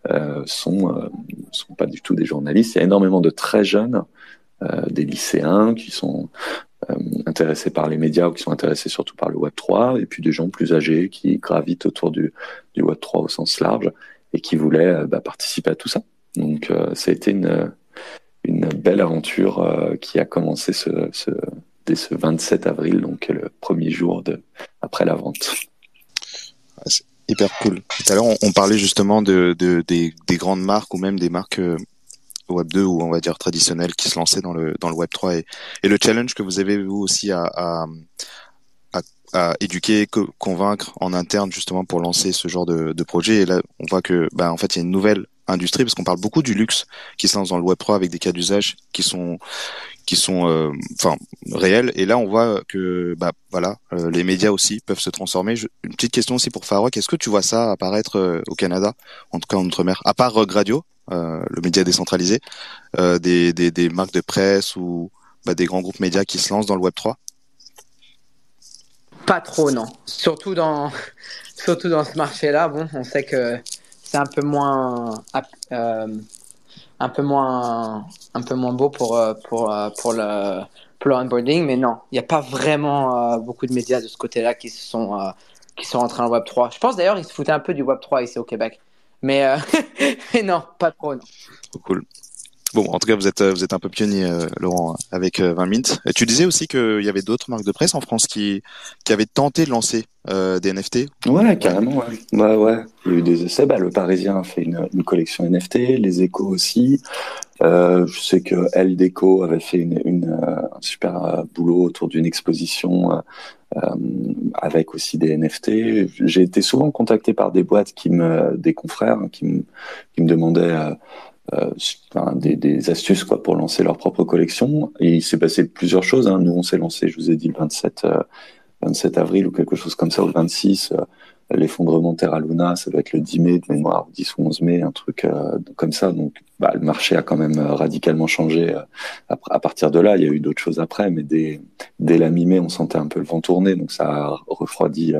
S6: euh, sont euh, pas du tout des journalistes. Il y a énormément de très jeunes, euh, des lycéens qui sont euh, intéressés par les médias ou qui sont intéressés surtout par le Web 3, et puis des gens plus âgés qui gravitent autour du Web 3 au sens large et qui voulaient bah, participer à tout ça. Donc ça a été une belle aventure qui a commencé ce dès ce 27 avril, donc le premier jour de, après la vente.
S3: C'est hyper cool. Tout à l'heure, on, parlait justement de, de des, des, grandes marques ou même des marques euh, Web 2 ou on va dire traditionnelles qui se lançaient dans le dans le Web 3 et, le challenge que vous avez vous aussi à, à, éduquer, convaincre en interne justement pour lancer ce genre de, de projet. Et là, on voit que bah en fait il y a une nouvelle industrie parce qu'on parle beaucoup du luxe qui se lance dans le Web 3 avec des cas d'usage qui sont qui sont euh, enfin réels. Et là on voit que bah voilà euh, les médias aussi peuvent se transformer. Une petite question aussi pour Farok est-ce que tu vois ça apparaître euh, au Canada en tout cas en outre-mer? À part Radio le média décentralisé des, des, des marques de presse ou bah, des grands groupes médias qui se lancent dans le Web 3
S2: pas trop non. Surtout dans surtout dans ce marché là bon on sait que c'est un peu moins euh, un peu moins un peu moins beau pour euh, pour euh, pour le pour le onboarding mais non il n'y a pas vraiment euh, beaucoup de médias de ce côté-là qui sont qui sont rentrés en Web 3 je pense d'ailleurs ils se foutaient un peu du Web 3 ici au Québec. Mais, mais non pas trop non.
S3: Cool Bon, en tout cas, vous êtes vous êtes un peu pionnier, euh, Laurent, avec 20 Mint. Et tu disais aussi qu'il y avait d'autres marques de presse en France qui qui avaient tenté de lancer euh, des NFT.
S6: Ouais, carrément. Ouais. ouais, ouais. Il y a eu des essais. Bah, le Parisien a fait une, une collection NFT, les Échos aussi. Euh, je sais que Elle avait fait une un super boulot autour d'une exposition avec aussi des NFT. J'ai été souvent contacté par des boîtes qui me, des confrères hein, qui me, qui me demandaient euh, des, des, astuces quoi pour lancer leur propre collection. Et il s'est passé plusieurs choses. Hein. Nous, on s'est lancé, je vous ai dit, le 27, 27 euh, avril ou quelque chose comme ça, ou le 26. Euh, L'effondrement Terra Luna, ça doit être le 10 mai de mémoire, 10 ou 11 mai, un truc euh, comme ça. Donc, bah, le marché a quand même radicalement changé. À, à partir de là, il y a eu d'autres choses après, mais dès, dès la mi-mai, on sentait un peu le vent tourner. Donc, ça a refroidi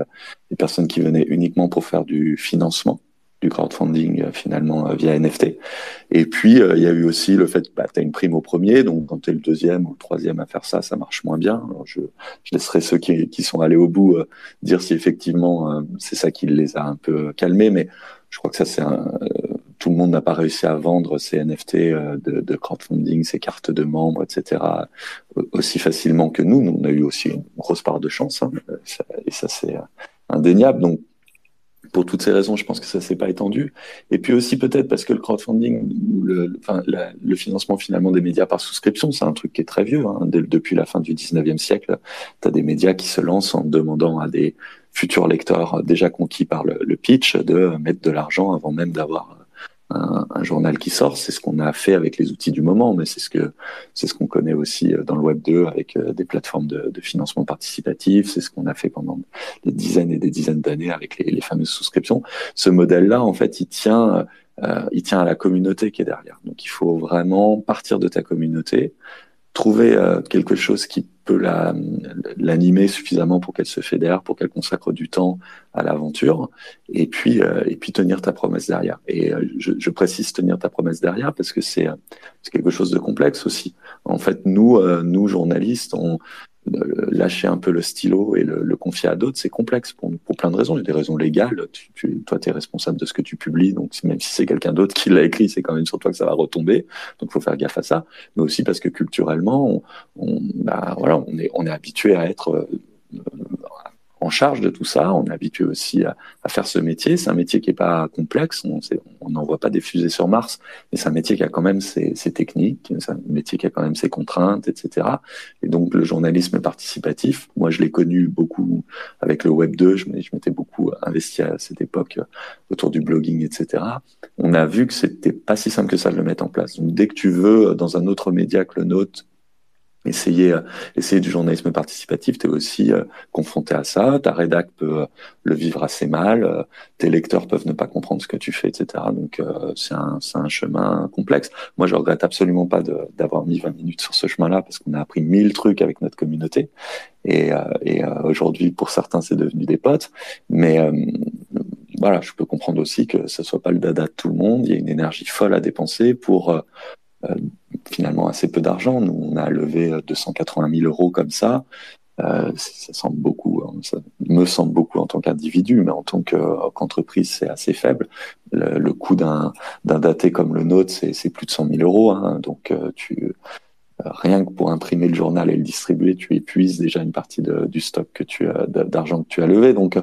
S6: les personnes qui venaient uniquement pour faire du financement du crowdfunding euh, finalement euh, via NFT. Et puis euh, il y a eu aussi le fait que bah, tu as une prime au premier, donc quand tu es le deuxième ou le troisième à faire ça, ça marche moins bien. Alors, je, je laisserai ceux qui, qui sont allés au bout dire si effectivement c'est ça qui les a un peu calmés, mais je crois que ça c'est un, tout le monde n'a pas réussi à vendre ces NFT de, de, crowdfunding, ces cartes de membres, etc. aussi facilement que nous. Nous on a eu aussi une grosse part de chance, hein, et ça c'est indéniable. Donc pour toutes ces raisons, je pense que ça s'est pas étendu. Et puis aussi peut-être parce que le crowdfunding, le, le financement finalement des médias par souscription, c'est un truc qui est très vieux. Hein. depuis la fin du 19e siècle, tu as des médias qui se lancent en demandant à des futurs lecteurs déjà conquis par le pitch de mettre de l'argent avant même d'avoir un, un, journal qui sort. C'est ce qu'on a fait avec les outils du moment, mais c'est ce que c'est ce qu'on connaît aussi dans le Web 2 avec des plateformes de, de financement participatif. C'est ce qu'on a fait pendant des dizaines et des dizaines d'années avec les, les, fameuses souscriptions. Ce modèle-là, en fait, il tient euh, il tient à la communauté qui est derrière. Donc il faut vraiment partir de ta communauté, trouver euh, quelque chose qui peut l'animer suffisamment pour qu'elle se fédère, pour qu'elle consacre du temps à l'aventure, et puis euh, et puis tenir ta promesse derrière. Et euh, je, précise tenir ta promesse derrière parce que c'est quelque chose de complexe aussi. En fait, nous euh, nous journalistes, on lâcher un peu le stylo et le, le confier à d'autres, c'est complexe pour, pour plein de raisons. Il y a des raisons légales. Tu, toi, tu es responsable de ce que tu publies, donc même si c'est quelqu'un d'autre qui l'a écrit, c'est quand même sur toi que ça va retomber. Donc, faut faire gaffe à ça. Mais aussi parce que culturellement, on est habitué à être euh, en charge de tout ça. On est habitué aussi à, faire ce métier. C'est un métier qui est pas complexe. On n'envoie pas des fusées sur Mars, mais c'est un métier qui a quand même ses, techniques. C'est un métier qui a quand même ses contraintes, etc. Et donc le journalisme participatif, moi je l'ai connu beaucoup avec le Web 2. Je m'étais beaucoup investi à cette époque autour du blogging, etc. On a vu que c'était pas si simple que ça de le mettre en place. Donc dès que tu veux dans un autre média que le nôtre essayer, euh, essayer du journalisme participatif, tu es aussi euh, confronté à ça. Ta rédac peut euh, le vivre assez mal. tes lecteurs peuvent ne pas comprendre ce que tu fais, etc. Donc, c'est un, un chemin complexe. Moi, je regrette absolument pas d'avoir mis 20 minutes sur ce chemin-là parce qu'on a appris mille trucs avec notre communauté. Et, et aujourd'hui, pour certains, c'est devenu des potes. Mais voilà, je peux comprendre aussi que ce soit pas le dada de tout le monde. Il y a une énergie folle à dépenser pour finalement assez peu d'argent. Nous, on a levé 280 000 euros comme ça. Euh, ça semble beaucoup, hein, ça me semble beaucoup en tant qu'individu, mais en tant qu'entreprise, c'est assez faible. Le, coût d'un daté comme le nôtre, c'est plus de 100 000 euros. Hein, donc, euh, rien que pour imprimer le journal et le distribuer, tu épuises déjà une partie du stock d'argent que tu as levé. Donc,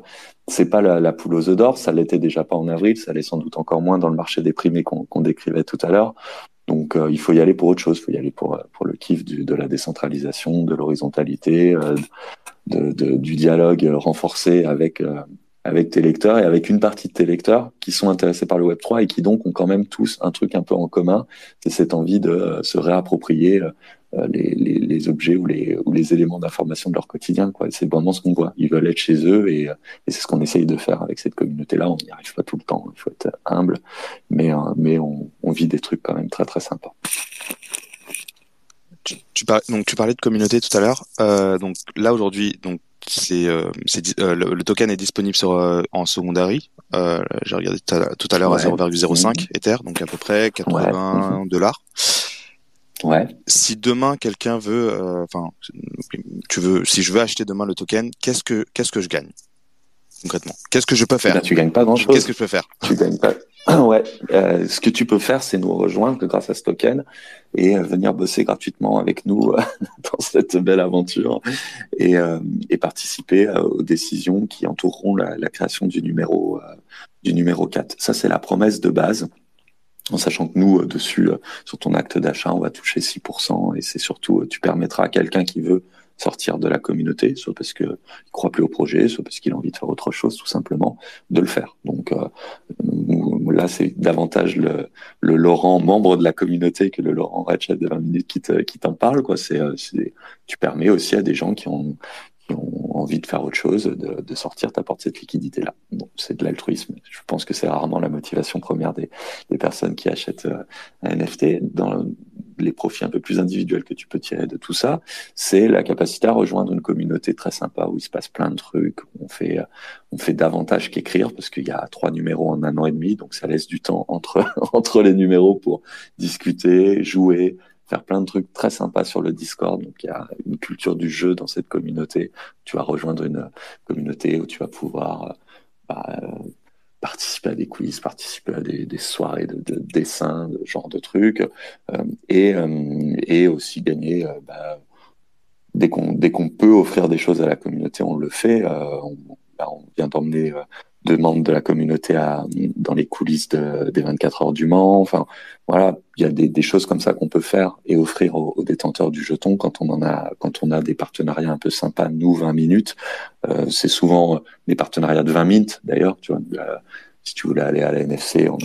S6: c'est pas la, la, poule aux œufs d'or. Ça l'était déjà pas en avril. Ça l'est sans doute encore moins dans le marché des primés qu'on décrivait tout à l'heure. Donc euh, il faut y aller pour autre chose, il faut y aller pour, pour le kiff de la décentralisation, de l'horizontalité, euh, du dialogue renforcé avec, euh, avec tes lecteurs et avec une partie de tes lecteurs qui sont intéressés par le Web3 et qui donc ont quand même tous un truc un peu en commun, c'est cette envie de se réapproprier euh, les, les, les, objets ou les, ou les éléments d'information de leur quotidien. Quoi. C'est vraiment ce qu'on voit. Ils veulent être chez eux et, et c'est ce qu'on essaye de faire avec cette communauté-là. On n'y arrive pas tout le temps, il faut être humble, mais, euh, mais on, on, vit des trucs quand même très très sympas.
S3: Tu, tu, par... donc, tu parlais de communauté tout à l'heure. Euh, donc là aujourd'hui, donc c'est, euh, euh, le, le, token est disponible sur euh, en secondary. J'ai regardé tout à l'heure ouais. à 0,05 mmh. Ether, donc à peu près 80 ouais. dollars.
S6: Ouais.
S3: Si demain quelqu'un veut, enfin, euh, tu veux, si je veux acheter demain le token, qu'est-ce que qu'est-ce que je gagne concrètement? Qu'est-ce que je peux faire?
S6: Eh ben, Tu gagnes pas grand-chose.
S3: Qu'est-ce que je peux faire?
S6: Tu gagnes pas. ouais. Euh, ce que tu peux faire, c'est nous rejoindre grâce à ce token et euh, venir bosser gratuitement avec nous dans cette belle aventure et, euh, et participer aux décisions qui entoureront la, la création du numéro du numéro 4. Ça, c'est la promesse de base en sachant que nous, euh, dessus, euh, sur ton acte d'achat, on va toucher 6%, et c'est surtout, euh, tu permettras à quelqu'un qui veut sortir de la communauté, soit parce qu'il croit plus au projet, soit parce qu'il a envie de faire autre chose, tout simplement, de le faire. Donc là, c'est davantage le, Laurent, membre de la communauté, que le Laurent Ratchet de 20 minutes qui t'en qui parle. Tu permets aussi à des gens qui ont envie de faire autre chose, de, de sortir, t'apporte cette liquidité-là. Bon, c'est de l'altruisme. Je pense que c'est rarement la motivation première des, personnes qui achètent euh, un NFT. Dans les profits un peu plus individuels que tu peux tirer de tout ça, c'est la capacité à rejoindre une communauté très sympa où il se passe plein de trucs. On fait, on fait davantage qu'écrire parce qu'il y a trois numéros en un an et demi, donc ça laisse du temps entre, entre les numéros pour discuter, jouer, faire plein de trucs très sympas sur le Discord. Donc il y a une culture du jeu dans cette communauté. Tu vas rejoindre une communauté où tu vas pouvoir bah, participer à des quiz, participer à des, soirées de, de, dessin, de genre de trucs, euh, et, euh, aussi gagner. Euh, bah, dès qu'on peut offrir des choses à la communauté, on le fait. On vient d'emmener euh, deux membres de la communauté dans les coulisses de, des 24 heures du Mans. Enfin, voilà, il y a des, choses comme ça qu'on peut faire et offrir aux, détenteurs du jeton quand on a, quand on a des partenariats un peu sympas. Nous, 20 minutes, euh, c'est souvent des partenariats de 20 minutes d'ailleurs. Tu vois, si tu voulais aller à la NFC, on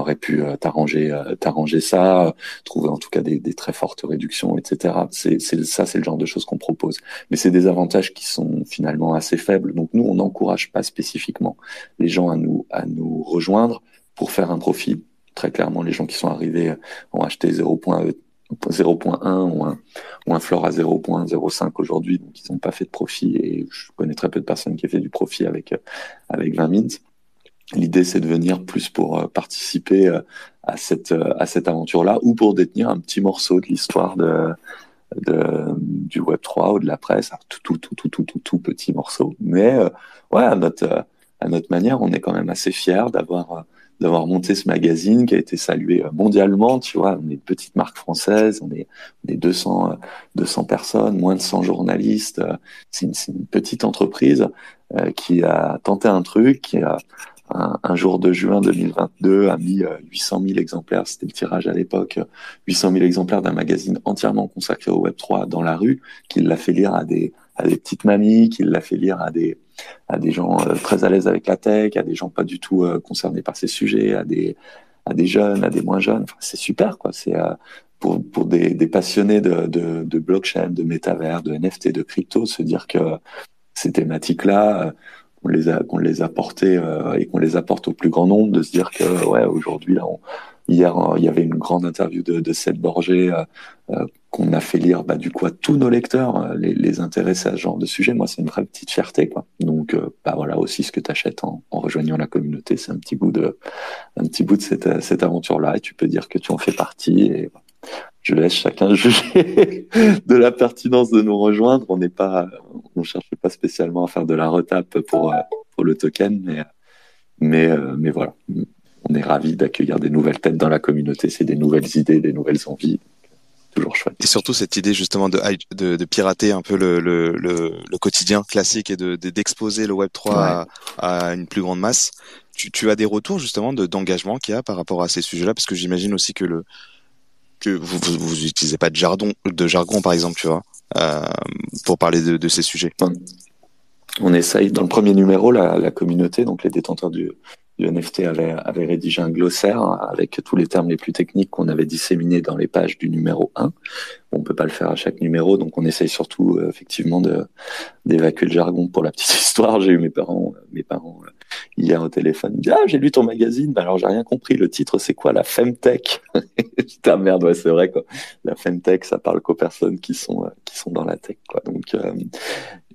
S6: aurait pu euh, t'arranger euh, t'arranger ça, trouver en tout cas des, très fortes réductions, etc. C'est ça, c'est le genre de choses qu'on propose. Mais c'est des avantages qui sont finalement assez faibles. Donc nous, on n'encourage pas spécifiquement les gens à nous à nous rejoindre pour faire un profit. Très clairement, les gens qui sont arrivés ont acheté 0.1 ou un, ou à 0.05 aujourd'hui, donc ils n'ont pas fait de profit et je connais très peu de personnes qui ont fait du profit avec, avec 20 minutes. L'idée, c'est de venir plus pour euh, participer euh, à cette, euh, à cette aventure-là ou pour détenir un petit morceau de l'histoire de, de, du Web3 ou de la presse, tout, tout, tout, tout, tout, tout, tout petit morceau. Mais ouais, à notre, à notre manière, on est quand même assez fiers d'avoir d'avoir monté ce magazine qui a été salué mondialement. Tu vois, on est une petite marque française, on est, on est 200, 200 personnes, moins de 100 journalistes. C'est une, une, petite entreprise qui a tenté un truc, qui a un, jour de juin 2022 a mis 800 000 exemplaires, c'était le tirage à l'époque, 800 000 exemplaires d'un magazine entièrement consacré au Web 3 dans la rue, qu'il l'a fait lire à des, petites mamies, qu'il l'a fait lire à des, gens euh, très à l'aise avec la tech, à des gens pas du tout euh, concernés par ces sujets, à des, jeunes, à des moins jeunes. C'est super, quoi. C'est euh, pour, des, passionnés de blockchain, de métavers, de NFT, de crypto, se dire que ces thématiques-là, qu'on les a euh, et qu'on les apporte au plus grand nombre, de se dire que ouais aujourd'hui hier il y avait une grande interview de, de Seth Borgé euh, euh, qu'on a fait lire bah, du coup tous nos lecteurs, les, les à ce genre de sujet. Moi, c'est une vraie petite fierté quoi. Donc bah voilà aussi ce que tu achètes en, rejoignant la communauté, c'est un petit bout de un petit bout de cette cette aventure là et tu peux dire que tu en fais partie je laisse chacun juger de la pertinence de nous rejoindre. On n'est pas, on cherche pas spécialement à faire de la retape pour pour le token, mais mais mais voilà, on est ravi d'accueillir des nouvelles têtes dans la communauté. C'est des nouvelles idées, des nouvelles envies. Toujours chouette.
S3: Et surtout cette idée justement de, de, de pirater un peu le, le, le, le, quotidien classique et de d'exposer le Web 3 ouais. à, à, une plus grande masse. Tu, tu as des retours justement d'engagement qu'il y a par rapport à ces sujets-là, parce que j'imagine aussi que le vous, vous, utilisez pas de jargon, de jargon par exemple, tu vois, euh, pour parler de, ces sujets.
S6: On essaye dans le premier numéro la, la communauté, donc les détenteurs du, NFT avait, rédigé un glossaire avec tous les termes les plus techniques qu'on avait disséminés dans les pages du numéro 1. On peut pas le faire à chaque numéro, donc on essaye surtout euh, effectivement d'évacuer le jargon. Pour la petite histoire, j'ai eu mes parents, mes parents euh, hier au téléphone. Me disent, ah j'ai lu ton magazine, ben alors j'ai rien compris. Le titre c'est quoi? La femtech. Putain merde, ouais c'est vrai quoi. La femtech, ça parle qu'aux personnes qui sont euh, qui sont dans la tech quoi. Donc euh,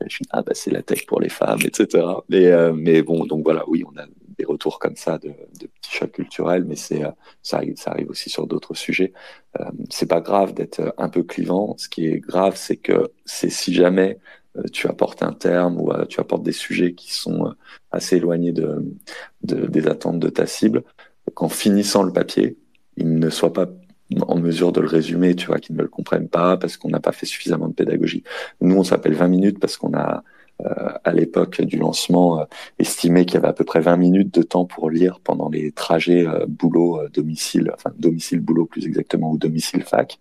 S6: je suis ah bah c'est la tech pour les femmes, etc. Mais euh, mais bon donc voilà oui on a des retours comme ça de, de petits chocs culturels, mais c'est ça arrive, ça arrive aussi sur d'autres sujets. C'est pas grave d'être un peu clivant. Ce qui est grave, c'est que c'est si jamais tu apportes un terme ou euh, tu apportes des sujets qui sont euh, assez éloignés de, de des attentes de ta cible, qu'en finissant le papier, il ne soit pas en mesure de le résumer, tu vois, qu'ils ne le comprennent pas parce qu'on n'a pas fait suffisamment de pédagogie. Nous, on s'appelle 20 minutes parce qu'on a euh, à l'époque du lancement, euh, estimé qu'il y avait à peu près 20 minutes de temps pour lire pendant les trajets euh, boulot-domicile, enfin domicile-boulot plus exactement, ou domicile-fac.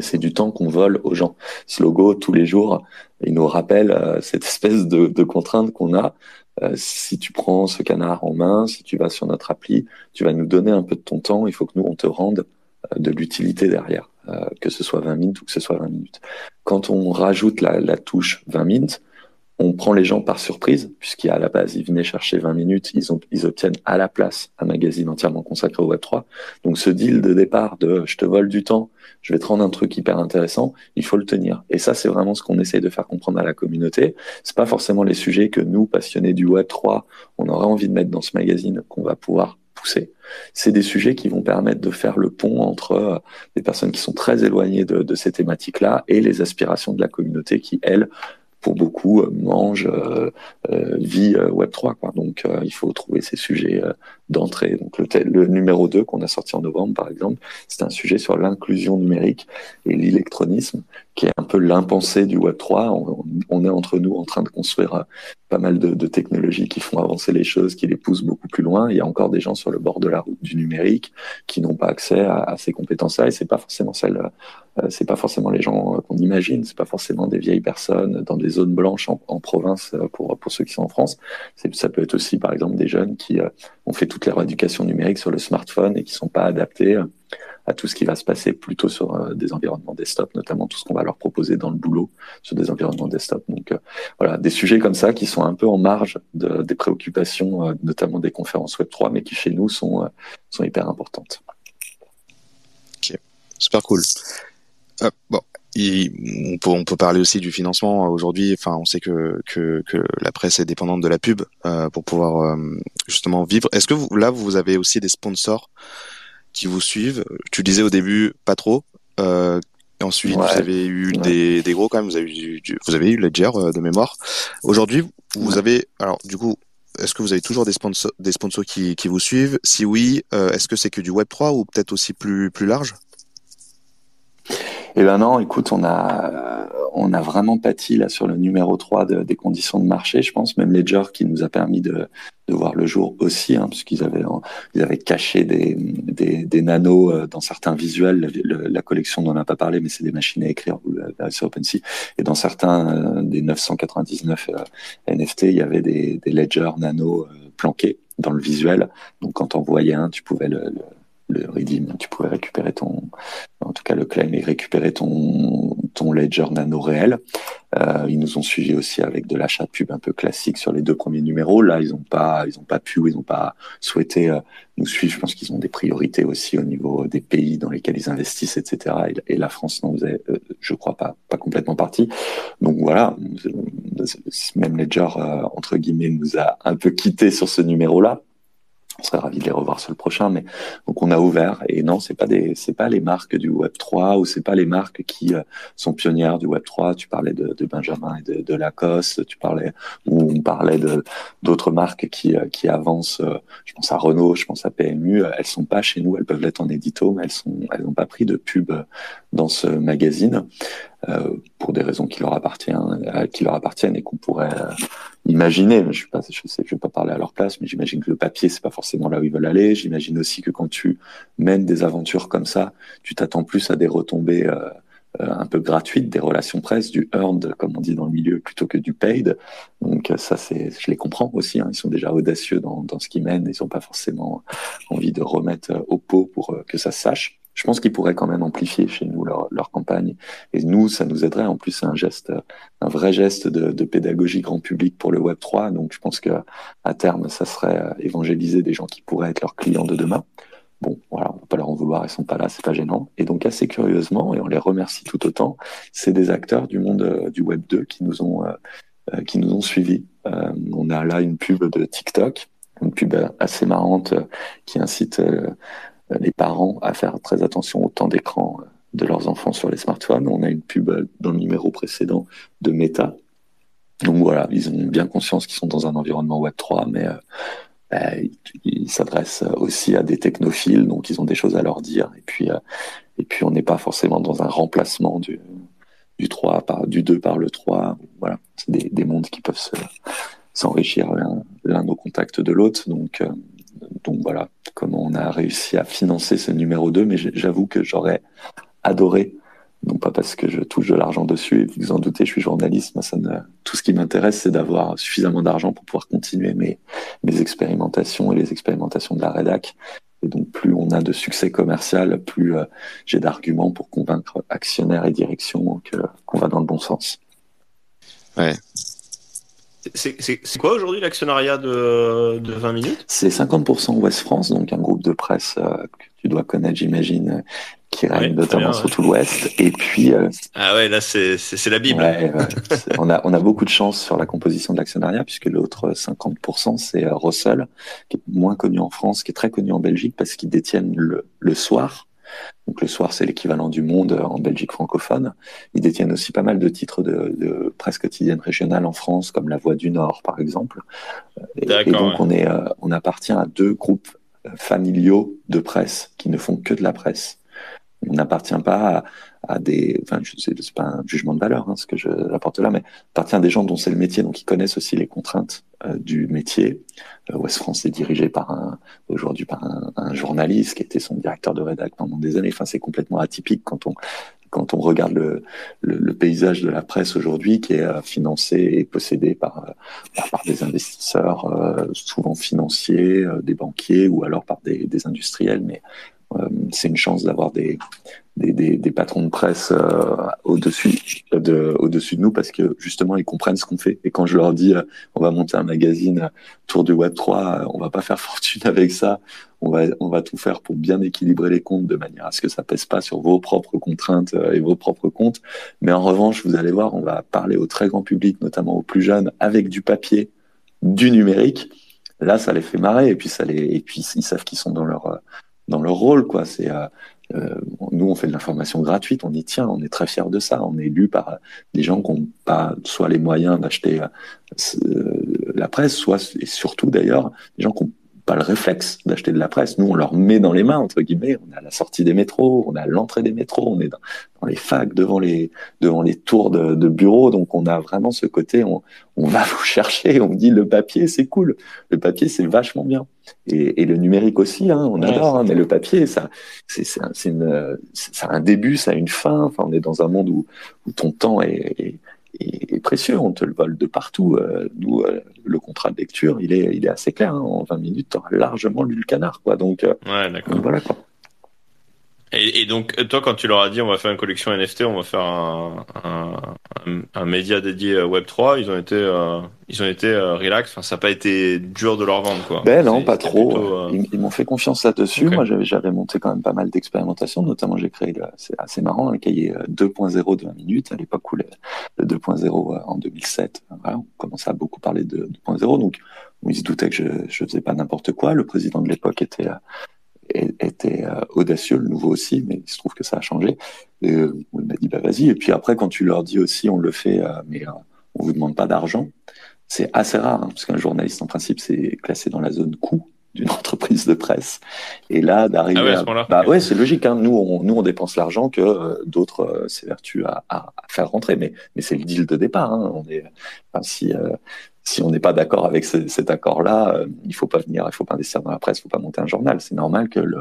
S6: C'est du temps qu'on vole aux gens. Ce logo, tous les jours, il nous rappelle cette espèce de, de contrainte qu'on a. si tu prends ce canard en main, si tu vas sur notre appli, tu vas nous donner un peu de ton temps. Il faut que nous, on te rende de l'utilité derrière, que ce soit 20 minutes ou que ce soit 20 minutes. Quand on rajoute la, la touche 20 minutes, on prend les gens par surprise, puisqu'à la base, ils venaient chercher 20 minutes, ils, ont, ils obtiennent à la place un magazine entièrement consacré au Web3. Donc ce deal de départ de je te vole du temps, je vais te rendre un truc hyper intéressant, il faut le tenir. Et ça, c'est vraiment ce qu'on essaye de faire comprendre à la communauté. C'est pas forcément les sujets que nous, passionnés du Web3, on aurait envie de mettre dans ce magazine qu'on va pouvoir pousser. C'est des sujets qui vont permettre de faire le pont entre euh, des personnes qui sont très éloignées de, de ces thématiques-là et les aspirations de la communauté qui, elles, pour beaucoup mange, vit Web 3 quoi. Donc il faut trouver ces sujets d'entrée. Donc le, le numéro 2 qu'on a sorti en novembre par exemple, c'est un sujet sur l'inclusion numérique et l'électronisme qui est un peu l'impensé du Web 3. On, on, est entre nous en train de construire pas mal de, de, technologies qui font avancer les choses, qui les poussent beaucoup plus loin. Il y a encore des gens sur le bord de la route du numérique qui n'ont pas accès à, à ces compétences-là et c'est pas forcément celles, euh, c'est pas forcément les gens qu'on imagine, c'est pas forcément des vieilles personnes dans des zones blanches en, province euh, pour pour ceux qui sont en France. Ça peut être aussi par exemple des jeunes qui euh, ont fait toute leur éducation numérique sur le smartphone et qui sont pas adaptés à tout ce qui va se passer plutôt sur euh, des environnements desktop, notamment tout ce qu'on va leur proposer dans le boulot sur des environnements desktop. Donc euh, voilà, des sujets comme ça qui sont un peu en marge de, des préoccupations, euh, notamment des conférences Web 3, mais qui chez nous sont, sont hyper importantes.
S3: Ok, super cool. Bon, on, peut, on peut parler aussi du financement aujourd'hui. Enfin, on sait que, que, que la presse est dépendante de la pub euh, pour pouvoir euh, justement vivre. Est-ce que vous, là, vous avez aussi des sponsors qui vous suivent? Tu disais au début pas trop. Euh, ensuite, ouais. vous avez eu ouais. des, des gros quand même. Vous avez eu, vous avez eu Ledger euh, de mémoire. Aujourd'hui, vous ouais. avez alors du coup. Est-ce que vous avez toujours des sponsors, des sponsors qui, qui vous suivent? Si oui, euh, est-ce que c'est que du Web 3 ou peut-être aussi plus, plus large?
S6: Eh ben non, écoute, on a on a vraiment pâti là sur le numéro 3 de, des conditions de marché, je pense, même Ledger qui nous a permis de, de voir le jour aussi, hein, puisqu'ils avaient ils avaient caché des, des, des nanos euh, dans certains visuels. La, la collection on n'a pas parlé, mais c'est des machines à écrire sur OpenSea. Et dans certains euh, des 999 euh, NFT, il y avait des, des ledgers nano planqués dans le visuel. Donc quand on voyait un, tu pouvais le, le le redeem, tu pouvais récupérer ton, en tout cas le claim et récupérer ton, ton ledger nano réel. Euh, ils nous ont suivi aussi avec de l'achat de pub un peu classique sur les deux premiers numéros. Là, ils n'ont pas, ils ont pas pu, ils n'ont pas souhaité euh, nous suivre. Je pense qu'ils ont des priorités aussi au niveau des pays dans lesquels ils investissent, etc. Et, et la France n'en faisait, euh, je crois pas, pas complètement partie. Donc voilà, même Ledger euh, entre guillemets nous a un peu quitté sur ce numéro-là on serait ravi de les revoir sur le prochain, mais donc on a ouvert et non, c'est pas des, c'est pas les marques du Web 3 ou c'est pas les marques qui euh, sont pionnières du Web 3. Tu parlais de, Benjamin et de, Lacoste, tu parlais ou on parlait de d'autres marques qui euh, qui avancent. Euh, je pense à Renault, je pense à PMU. Elles sont pas chez nous, elles peuvent l'être en édito, mais elles sont, elles n'ont pas pris de pub dans ce magazine. Pour des raisons qui leur appartiennent, qui leur appartiennent et qu'on pourrait imaginer. Je je vais pas parler à leur place, mais j'imagine que le papier c'est pas forcément là où ils veulent aller. J'imagine aussi que quand tu mènes des aventures comme ça, tu t'attends plus à des retombées euh, un peu gratuites, des relations presse, du earned, comme on dit dans le milieu, plutôt que du paid. Donc ça, c'est, je les comprends aussi. Hein. Ils sont déjà audacieux dans, dans ce qu'ils mènent. Ils n'ont pas forcément envie de remettre au pot pour que ça se sache je pense qu'ils pourraient quand même amplifier chez nous leur, campagne. Et nous, ça nous aiderait. En plus, c'est un geste, un vrai geste de, pédagogie grand public pour le Web 3. Donc, je pense que à terme, ça serait évangéliser des gens qui pourraient être leurs clients de demain. Bon, voilà, on peut pas leur en vouloir, ils sont pas là, c'est pas gênant. Et donc, assez curieusement, et on les remercie tout autant, c'est des acteurs du monde euh, du Web 2 qui nous ont, euh, qui nous ont suivis. Euh, on a là une pub de TikTok, une pub assez marrante qui incite les parents à faire très attention au temps d'écran de leurs enfants sur les smartphones. On a une pub dans le numéro précédent de Meta. Donc voilà, ils ont bien conscience qu'ils sont dans un environnement Web 3, mais euh, bah, ils s'adressent aussi à des technophiles, donc ils ont des choses à leur dire. Et puis, euh, et puis on n'est pas forcément dans un remplacement du, du 3 par du 2 par le 3. Voilà, c'est des, des mondes qui peuvent se s'enrichir l'un au contact de l'autre. Donc, euh, donc voilà comment on a réussi à financer ce numéro 2, mais j'avoue que j'aurais adoré, non pas parce que je touche de l'argent dessus, et vous en doutez, je suis journaliste, moi, ça ne... tout ce qui m'intéresse, c'est d'avoir suffisamment d'argent pour pouvoir continuer mes, mes expérimentations et les expérimentations de la rédac. Et donc, plus on a de succès commercial, plus euh, j'ai d'arguments pour convaincre actionnaires et direction qu'on va dans le bon sens.
S3: Ouais,
S5: c'est quoi aujourd'hui l'actionnariat de, de 20 minutes?
S6: C'est 50% Ouest France, donc un groupe de presse euh, que tu dois connaître, j'imagine, qui règne ouais, notamment sur tout l'Ouest. Et puis. Euh,
S5: ah ouais, là, c'est la Bible.
S6: Ouais, on, a, on a beaucoup de chance sur la composition de l'actionnariat, puisque l'autre 50%, c'est euh, Russell, qui est moins connu en France, qui est très connu en Belgique, parce qu'ils détiennent le, le soir Donc le soir, c'est l'équivalent du Monde en Belgique francophone. Ils détiennent aussi pas mal de titres de, de presse quotidienne régionale en France, comme La Voix du Nord, par exemple. Et, et donc
S5: ouais.
S6: on est, euh, on appartient à deux groupes euh, familiaux de presse qui ne font que de la presse. On n'appartient pas à, à des, enfin, c'est pas un jugement de valeur, hein, ce que je apporte là, mais appartient à des gens dont c'est le métier, donc ils connaissent aussi les contraintes euh, du métier. Euh, Ouest France est dirigé par un, aujourd'hui par un, un journaliste qui était son directeur de rédac pendant des années. Enfin, c'est complètement atypique quand on quand on regarde le, le, le paysage de la presse aujourd'hui, qui est euh, financé et possédé par euh, par, des investisseurs, euh, souvent financiers, des banquiers ou alors par des, des industriels, mais c'est une chance d'avoir des, des, des, patrons de presse euh, au-dessus de, au-dessus de nous parce que justement ils comprennent ce qu'on fait. Et quand je leur dis euh, on va monter un magazine euh, tour du Web 3, euh, on va pas faire fortune avec ça. On va, on va tout faire pour bien équilibrer les comptes de manière à ce que ça pèse pas sur vos propres contraintes euh, et vos propres comptes. Mais en revanche, vous allez voir, on va parler au très grand public, notamment aux plus jeunes, avec du papier, du numérique. Là, ça les fait marrer et puis ça les, et puis ils savent qu'ils sont dans leur euh, dans leur rôle, quoi. C'est euh, euh, nous, on fait de l'information gratuite, on y tient, on est très fiers de ça. On est lu par euh, des gens qui n'ont pas soit les moyens d'acheter la presse, soit et surtout d'ailleurs des gens qui n'ont pas le réflexe d'acheter de la presse. Nous, on leur met dans les mains entre guillemets. On est à la sortie des métros, on est à l'entrée des métros, on est dans, dans les facs, devant les devant les tours de, de bureaux. Donc, on a vraiment ce côté. On, on va vous chercher. On dit le papier, c'est cool. Le papier, c'est vachement bien. Et, et, le numérique aussi, hein, on
S1: Ouais,
S6: adore, hein, mais le papier, ça, c'est, un, début, ça a une fin. Enfin, on est dans un monde où, où ton temps est, est, est précieux, on te le vole de partout. Euh, nous, euh, le contrat de lecture, il est, il est assez clair. Hein, en 20 minutes, tu auras largement lu le canard, quoi. Donc, euh,
S5: Ouais,
S6: donc voilà, quoi.
S5: Et, et donc, toi, quand tu leur as dit on va faire une collection NFT, on va faire un, un, un, un média dédié à Web3, ils ont été, euh, ils ont été euh, relax. Enfin, ça n'a pas été dur de leur vendre, quoi.
S6: Ben non, pas trop.
S5: plutôt, euh,
S6: Ils, ils m'ont fait confiance là-dessus. Moi, j'avais, monté quand même pas mal d'expérimentations. Notamment, j'ai créé, le- c'est assez marrant, un cahier euh, 2.0 de 20 minutes, à l'époque où le, le 2.0 euh, en 2007, euh, voilà, on commençait à beaucoup parler de 2.0. Donc, ils se doutaient que je, je faisais pas n'importe quoi. Le président de l'époque était, euh, était euh, audacieux, le nouveau aussi, mais il se trouve que ça a changé. Et, euh, il m'a dit, bah vas-y. Et puis après, quand tu leur dis aussi, on le fait, euh, mais euh, on vous demande pas d'argent, c'est assez rare, hein, parce qu'un journaliste, en principe, c'est classé dans la zone coût d'une entreprise de presse. Et là, d'arriver
S5: Ah ouais, à
S6: Bah ouais, c'est logique. Hein. Nous, on, nous, on dépense l'argent que euh, d'autres euh, s'évertuent à, à, à faire rentrer. Mais, mais c'est le deal de départ. Hein. On est, enfin, si, euh, si on n'est pas d'accord avec ce- cet accord-là, euh, il faut pas venir, il faut pas investir dans la presse, il faut pas monter un journal. C'est normal que le,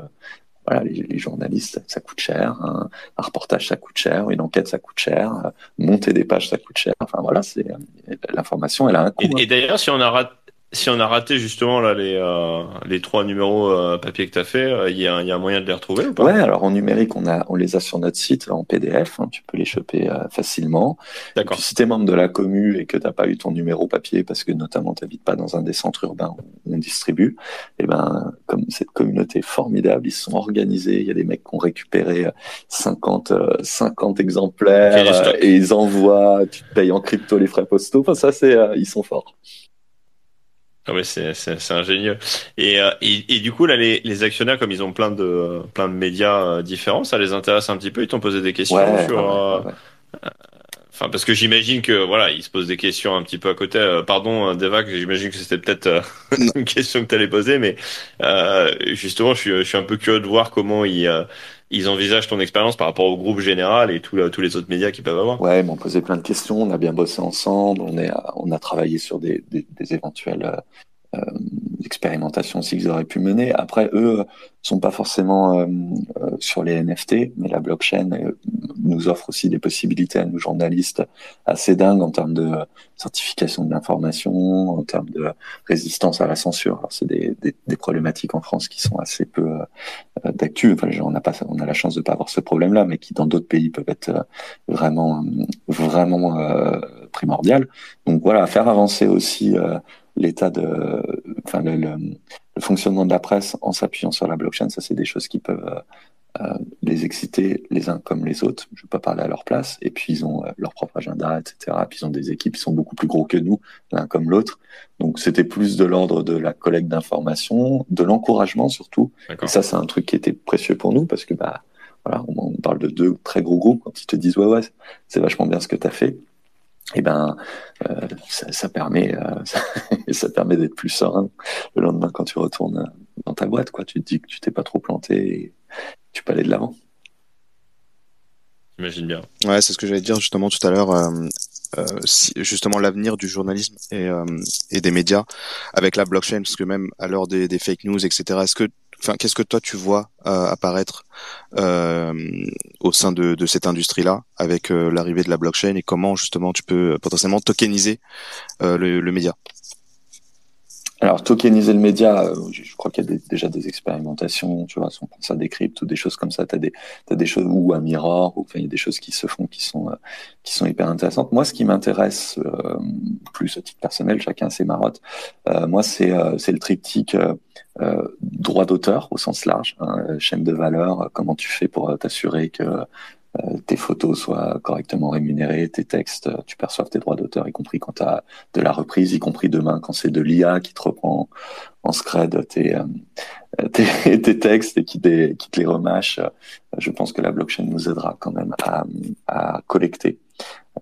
S6: voilà, les, les journalistes, ça coûte cher. Un, un reportage, ça coûte cher. Une enquête, ça coûte cher. euh, monter des pages, ça coûte cher. Enfin voilà, c'est euh, l'information, elle a un coût.
S5: Et,
S6: hein.
S5: et d'ailleurs, si on a raté, si on a raté justement là les euh, les trois numéros euh, papier que t'as fait, euh, il y a y a un moyen de les retrouver ou pas?
S6: Ouais, alors en numérique, on a, on les a sur notre site en PDF. hein, tu peux les choper euh, facilement.
S5: D'accord.
S6: si t'es membre de la commu et que t'as pas eu ton numéro papier parce que notamment t'habites pas dans un des centres urbains où on distribue, et ben comme cette communauté est formidable, ils sont organisés. Il y a des mecs qui ont récupéré euh, 50 euh, 50 exemplaires euh, et ils envoient. Tu te payes en crypto les frais postaux. Enfin ça c'est, euh, ils sont forts.
S5: Ah ouais, c'est ingénieux. Et, euh, et et du coup là, les les actionnaires comme ils ont plein de plein de médias euh, différents, ça les intéresse un petit peu. Ils t'ont posé des questions
S6: Ouais,
S5: sur.
S6: ouais,
S5: euh,
S6: ouais, ouais.
S5: Enfin, parce que j'imagine que voilà, ils se posent des questions un petit peu à côté. Euh, pardon, euh, Deva, que j'imagine que c'était peut-être euh,
S3: Non.
S5: une question que tu allais poser, mais euh, justement, je suis, je suis un peu curieux de voir comment ils, euh, ils envisagent ton expérience par rapport au groupe général et tout, tous les autres médias qu'ils peuvent avoir.
S6: Ouais, ils m'ont posé plein de questions. On a bien bossé ensemble. On a travaillé sur des, des, des éventuelles euh, euh, expérimentations aussi qu'ils auraient pu mener. Après, eux sont pas forcément euh, euh, sur les NFT, mais la blockchain euh, nous offre aussi des possibilités à nous journalistes assez dingues en termes de certification de l'information, en termes de résistance à la censure. C'est des, des, des problématiques en France qui sont assez peu euh, d'actu. Enfin, on a pas, on a la chance de pas avoir ce problème-là, mais qui dans d'autres pays peuvent être euh, vraiment, vraiment euh, primordial. Donc voilà, faire avancer aussi euh, l'état de, enfin le, le, le, fonctionnement de la presse en s'appuyant sur la blockchain, ça c'est des choses qui peuvent euh, les exciter les uns comme les autres. Je ne vais pas parler à leur place. Et puis ils ont euh, leur propre agenda, etc. Puis ils ont des équipes qui sont beaucoup plus gros que nous, l'un comme l'autre. Donc c'était plus de l'ordre de la collecte d'informations, de l'encouragement surtout. Et ça c'est un truc qui était précieux pour nous parce que bah voilà, on, on parle de deux très gros groupes quand ils te disent ouais ouais c'est vachement bien ce que tu as fait et ben euh, ça, ça, permet euh, ça, ça, permet d'être plus serein le lendemain quand tu retournes dans ta boîte quoi. Tu te dis que tu t'es pas trop planté et tu peux aller de l'avant.
S5: J'imagine bien.
S3: Ouais c'est ce que j'allais dire justement tout à l'heure euh, euh, si, justement l'avenir du journalisme et, euh, et des médias avec la blockchain parce que même à l'heure des, des fake news etc est-ce que enfin qu'est-ce que toi tu vois euh, apparaître euh, au sein de, cette industrie-là avec euh, l'arrivée de la blockchain et comment justement tu peux potentiellement tokeniser le média?
S6: Alors, tokeniser le média, euh, je crois qu'il y a déjà des expérimentations, tu vois, si on pense à des cryptes ou des choses comme ça, tu as des, as des choses, ou à Mirror, ou enfin, il y a des choses qui se font qui sont, euh, qui sont hyper intéressantes. Moi, ce qui m'intéresse, euh, plus à titre personnel, chacun ses marottes, euh, moi, c'est c'est le triptyque droit d'auteur au sens large, hein, chaîne de valeur, comment tu fais pour t'assurer que euh, tes photos soient correctement rémunérées, tes textes, euh, tu perçoives tes droits d'auteur, y compris quand tu as de la reprise, y compris demain quand c'est de l'IA qui te reprend en scred tes, euh, tes, tes, textes et qui, te, les remâche. Je pense que la blockchain nous aidera quand même à, à collecter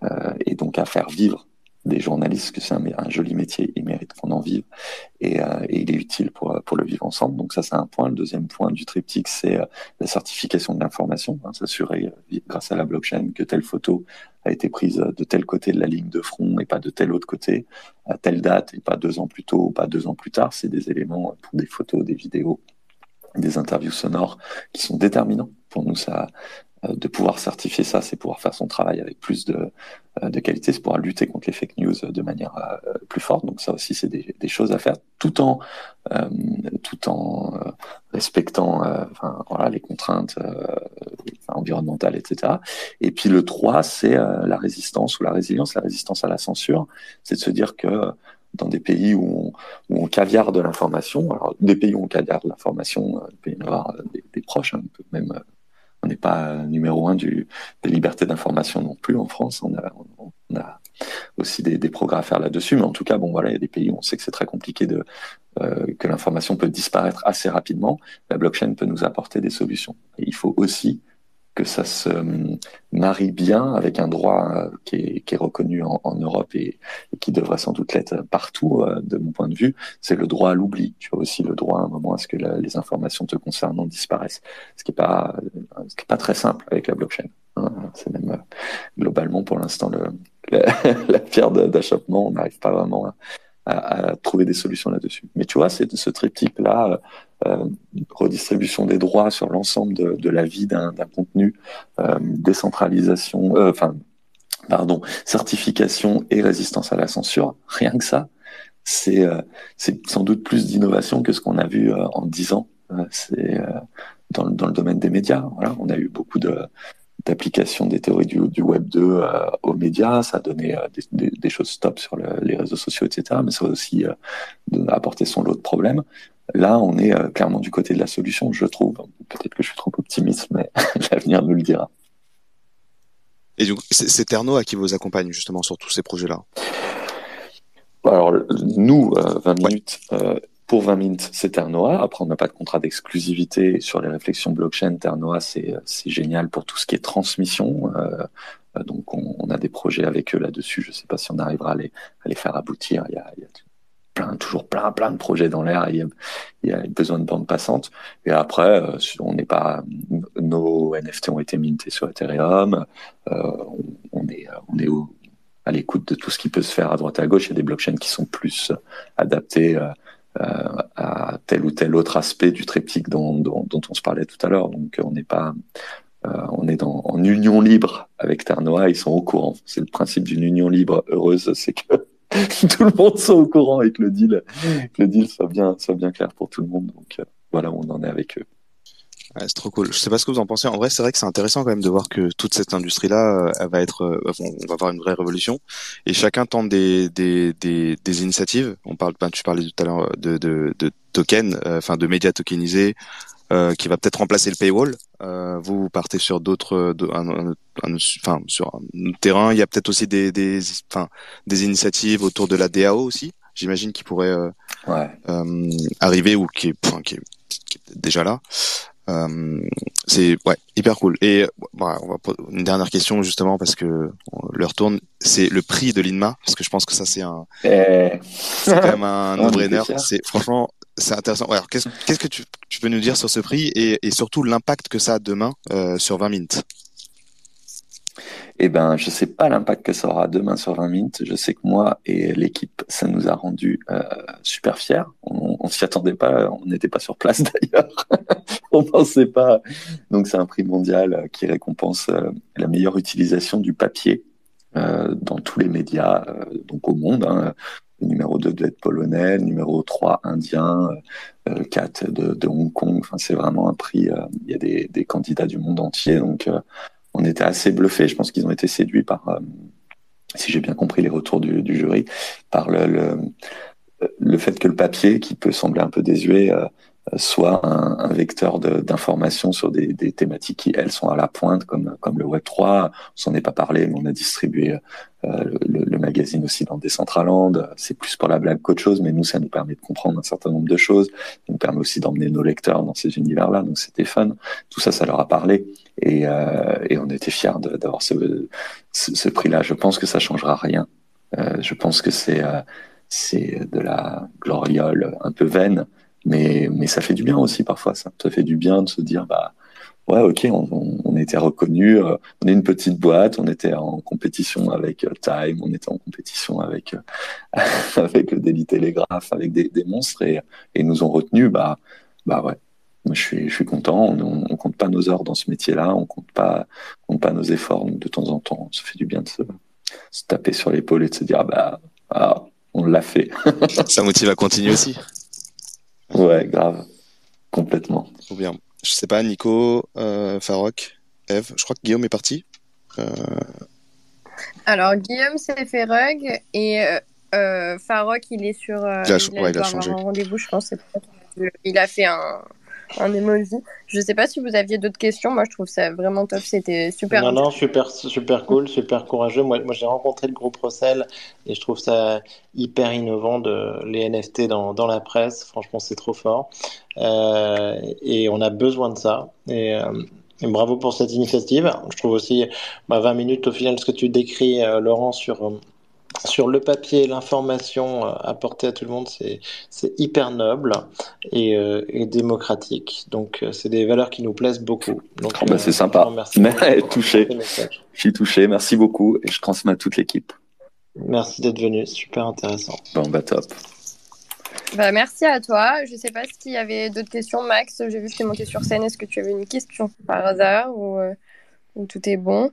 S6: euh, et donc à faire vivre des journalistes, que c'est un, joli métier, ils méritent qu'on en vive et, euh, il est utile pour, pour le vivre ensemble. Donc ça, c'est un point. Le deuxième point du triptyque, c'est euh, la certification de l'information, hein, s'assurer euh, grâce à la blockchain que telle photo a été prise de tel côté de la ligne de front et pas de tel autre côté, à telle date et pas deux ans plus tôt ou pas deux ans plus tard. C'est des éléments pour des photos, des vidéos, des interviews sonores qui sont déterminants. Pour nous, ça, euh, de pouvoir certifier ça, c'est pouvoir faire son travail avec plus de, euh, qualité, c'est pouvoir lutter contre les fake news de manière euh, plus forte. Donc ça aussi, c'est des, choses à faire, tout en euh, tout en euh, respectant les contraintes environnementales, etc. Et puis le 3, c'est la résistance ou la résilience, la résistance à la censure, c'est de se dire que dans des pays où on, où on caviar de l'information, alors des pays où on caviar de l'information, il peut y en avoir des, des proches, hein, même on n'est pas numéro un du, des libertés d'information non plus en France. On a, aussi des, progrès à faire là-dessus, mais en tout cas, bon voilà, il y a des pays où on sait que c'est très compliqué de euh, que l'information peut disparaître assez rapidement. La blockchain peut nous apporter des solutions. Il faut aussi que ça se marie bien avec un droit euh, qui est, reconnu en, Europe et, qui devrait sans doute l'être partout, euh, de mon point de vue, c'est le droit à l'oubli. Tu as aussi le droit à un moment à ce que les informations te concernant disparaissent, ce qui n'est pas, pas très simple avec la blockchain. Hein. C'est même euh, globalement pour l'instant la, pierre d'achoppement. On n'arrive pas vraiment à, trouver des solutions là-dessus. Mais tu vois, c'est ce triptyque-là, euh, redistribution des droits sur l'ensemble de, de, la vie d'un contenu, euh, décentralisation, euh, enfin, pardon, certification et résistance à la censure. Rien que ça, c'est euh, sans doute plus d'innovation que ce qu'on a vu euh, en dix ans. c'est dans, dans, le domaine des médias. Voilà, on a eu beaucoup de d'application des théories du, du Web 2 euh, aux médias, ça a donné euh, des, des, choses top sur le, les réseaux sociaux, etc. Mais ça a aussi euh, apporté son lot de problèmes. Là, on est euh, clairement du côté de la solution, je trouve. Peut-être que je suis trop optimiste, mais l'avenir nous le dira.
S3: Et donc, c'est Terno à qui vous accompagne justement sur tous ces projets-là?
S6: Alors, nous, 20 minutes, pour 20 minutes, c'est Ternoa. Après, on n'a pas de contrat d'exclusivité sur les réflexions blockchain. Ternoa, c'est génial pour tout ce qui est transmission. Euh, donc, on, on, a des projets avec eux là-dessus. Je ne sais pas si on arrivera à les, à les faire aboutir. Il y a, il y a plein, toujours plein, plein de projets dans l'air. Il, il, y a besoin de bande passante. Et après, euh, on n'est pas, nos NFT ont été mintés sur Ethereum. Euh, on, est, on est à l'écoute de tout ce qui peut se faire à droite à gauche. Il y a des blockchains qui sont plus adaptés euh, à tel ou tel autre aspect du triptyque dont, dont, on se parlait tout à l'heure. Donc on n'est pas euh, on est dans, en union libre avec Ternoa, ils sont au courant. C'est le principe d'une union libre heureuse, c'est que tout le monde soit au courant et que le deal, que le deal soit bien, soit bien clair pour tout le monde. Donc euh, voilà on en est avec eux.
S3: C'est trop cool. Je sais pas ce que vous en pensez. En vrai, c'est vrai que c'est intéressant quand même de voir que toute cette industrie-là, elle va être, euh, on va avoir une vraie révolution. Et chacun tente des des des, initiatives. On parle, ben, tu parlais tout à l'heure de de, de tokens, euh, enfin de médias tokenisés, euh, qui va peut-être remplacer le paywall. Euh, vous, partez sur d'autres, enfin sur un terrain. Il y a peut-être aussi des des, enfin des initiatives autour de la DAO aussi. J'imagine qui pourrait
S6: ouais.
S3: arriver ou qui est, enfin, qui est, qui est déjà là. Euh, c'est ouais hyper cool. Et bah, on va une dernière question justement parce que on- l'heure tourne. C'est le prix de l'INMA parce que je pense que ça c'est un
S6: Et...
S3: c'est quand même un no-brainer. C'est franchement c'est intéressant. Alors qu'est-ce que tu, peux nous dire sur ce prix et, surtout l'impact que ça a demain euh, sur 20 minutes?
S6: Eh ben, je sais pas l'impact que ça aura demain sur 20 minutes. Je sais que moi et l'équipe, ça nous a rendu euh, super fiers. On, on s'y attendait pas, on n'était pas sur place d'ailleurs. on pensait pas. Donc c'est un prix mondial euh, qui récompense la meilleure utilisation du papier dans tous les médias, donc au monde. Hein. Numéro 2 doit être polonais, numéro 3 indien, euh, 4 de, de Hong Kong. Enfin, c'est vraiment un prix. euh, Il y a des, candidats du monde entier, donc. euh, on était assez bluffés. Je pense qu'ils ont été séduits par, euh, si j'ai bien compris les retours du, jury, par le, le, le fait que le papier, qui peut sembler un peu désuet, euh, soit un, un vecteur d'information sur des, des thématiques qui, elles, sont à la pointe, comme, comme le Web3. On s'en est pas parlé, mais on a distribué euh, le, le magazine aussi dans Decentraland. C'est plus pour la blague qu'autre chose, mais nous, ça nous permet de comprendre un certain nombre de choses. Ça nous permet aussi d'emmener nos lecteurs dans ces univers-là, donc c'était fun. Tout ça, ça leur a parlé. Et, euh, et on était fiers d'avoir ce, ce, ce prix-là. Je pense que ça changera rien. Euh, je pense que c'est euh, c'est de la gloriole un peu vaine, mais mais ça fait du bien aussi parfois. Ça, ça fait du bien de se dire bah ouais ok on, on, on était reconnu, euh, on est une petite boîte, on était en compétition avec euh, Time, on était en compétition avec euh, avec le Daily Telegraph, avec des, des monstres et et nous ont retenu bah bah ouais. Je suis, je suis content. On, on compte pas nos heures dans ce métier-là. On compte pas, on compte pas nos efforts. Donc, de temps en temps, ça fait du bien de se, se taper sur l'épaule et de se dire, bah, ah, on l'a fait.
S3: Ça motive à continuer aussi.
S6: Ouais, grave. Complètement.
S3: Trop bien. Je sais pas, Nico, euh, Farok, Eve. Je crois que Guillaume est parti. Euh,
S4: Alors, Guillaume s'est fait rug et euh, euh, Farok, il est sur. euh,
S3: Il a ouais, il a
S4: doit avoir
S3: changé.
S4: un rendez-vous, je pense. c'est a Il a fait un, un emoji. Je sais pas si vous aviez d'autres questions. Moi, je trouve ça vraiment top. C'était super.
S1: Non, non, super, super cool, super courageux. Moi, moi j'ai rencontré le groupe Rossel et je trouve ça hyper innovant de les NFT dans, dans la presse. Franchement, c'est trop fort. Euh, et on a besoin de ça. Et, euh, et bravo pour cette initiative. Je trouve aussi bah, 20 minutes au final, ce que tu décris, euh, Laurent, sur, sur le papier, l'information euh, apportée à tout le monde, c'est, c'est hyper noble et, euh, et démocratique. Donc, euh, c'est des valeurs qui nous plaisent beaucoup. Donc,
S6: Oh, bah, c'est sympa.
S1: Merci
S6: Mais, touché. Je suis touché. Merci beaucoup et je transmets à toute l'équipe.
S1: Merci d'être venu, super intéressant.
S6: Bon, bah, top.
S4: Bah, merci à toi. Je sais pas s'il y avait d'autres questions, Max. J'ai vu que tu es monté sur scène. Est-ce que tu avais une question par hasard ou, euh, ou tout est bon?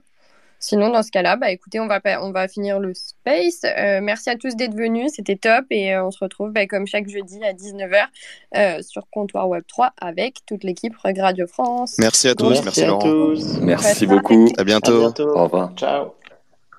S4: Sinon, dans ce cas-là, bah, écoutez, on va, on va finir le space. Euh, merci à tous d'être venus. C'était top. Et euh, on se retrouve bah, comme chaque jeudi à 19h euh, sur Comptoir Web 3 avec toute l'équipe Rug Radio France.
S3: merci à tous. Merci,
S1: à
S3: Laurent.
S1: tous.
S6: Merci beaucoup.
S3: À
S1: À bientôt.
S6: Au revoir.
S1: Ciao.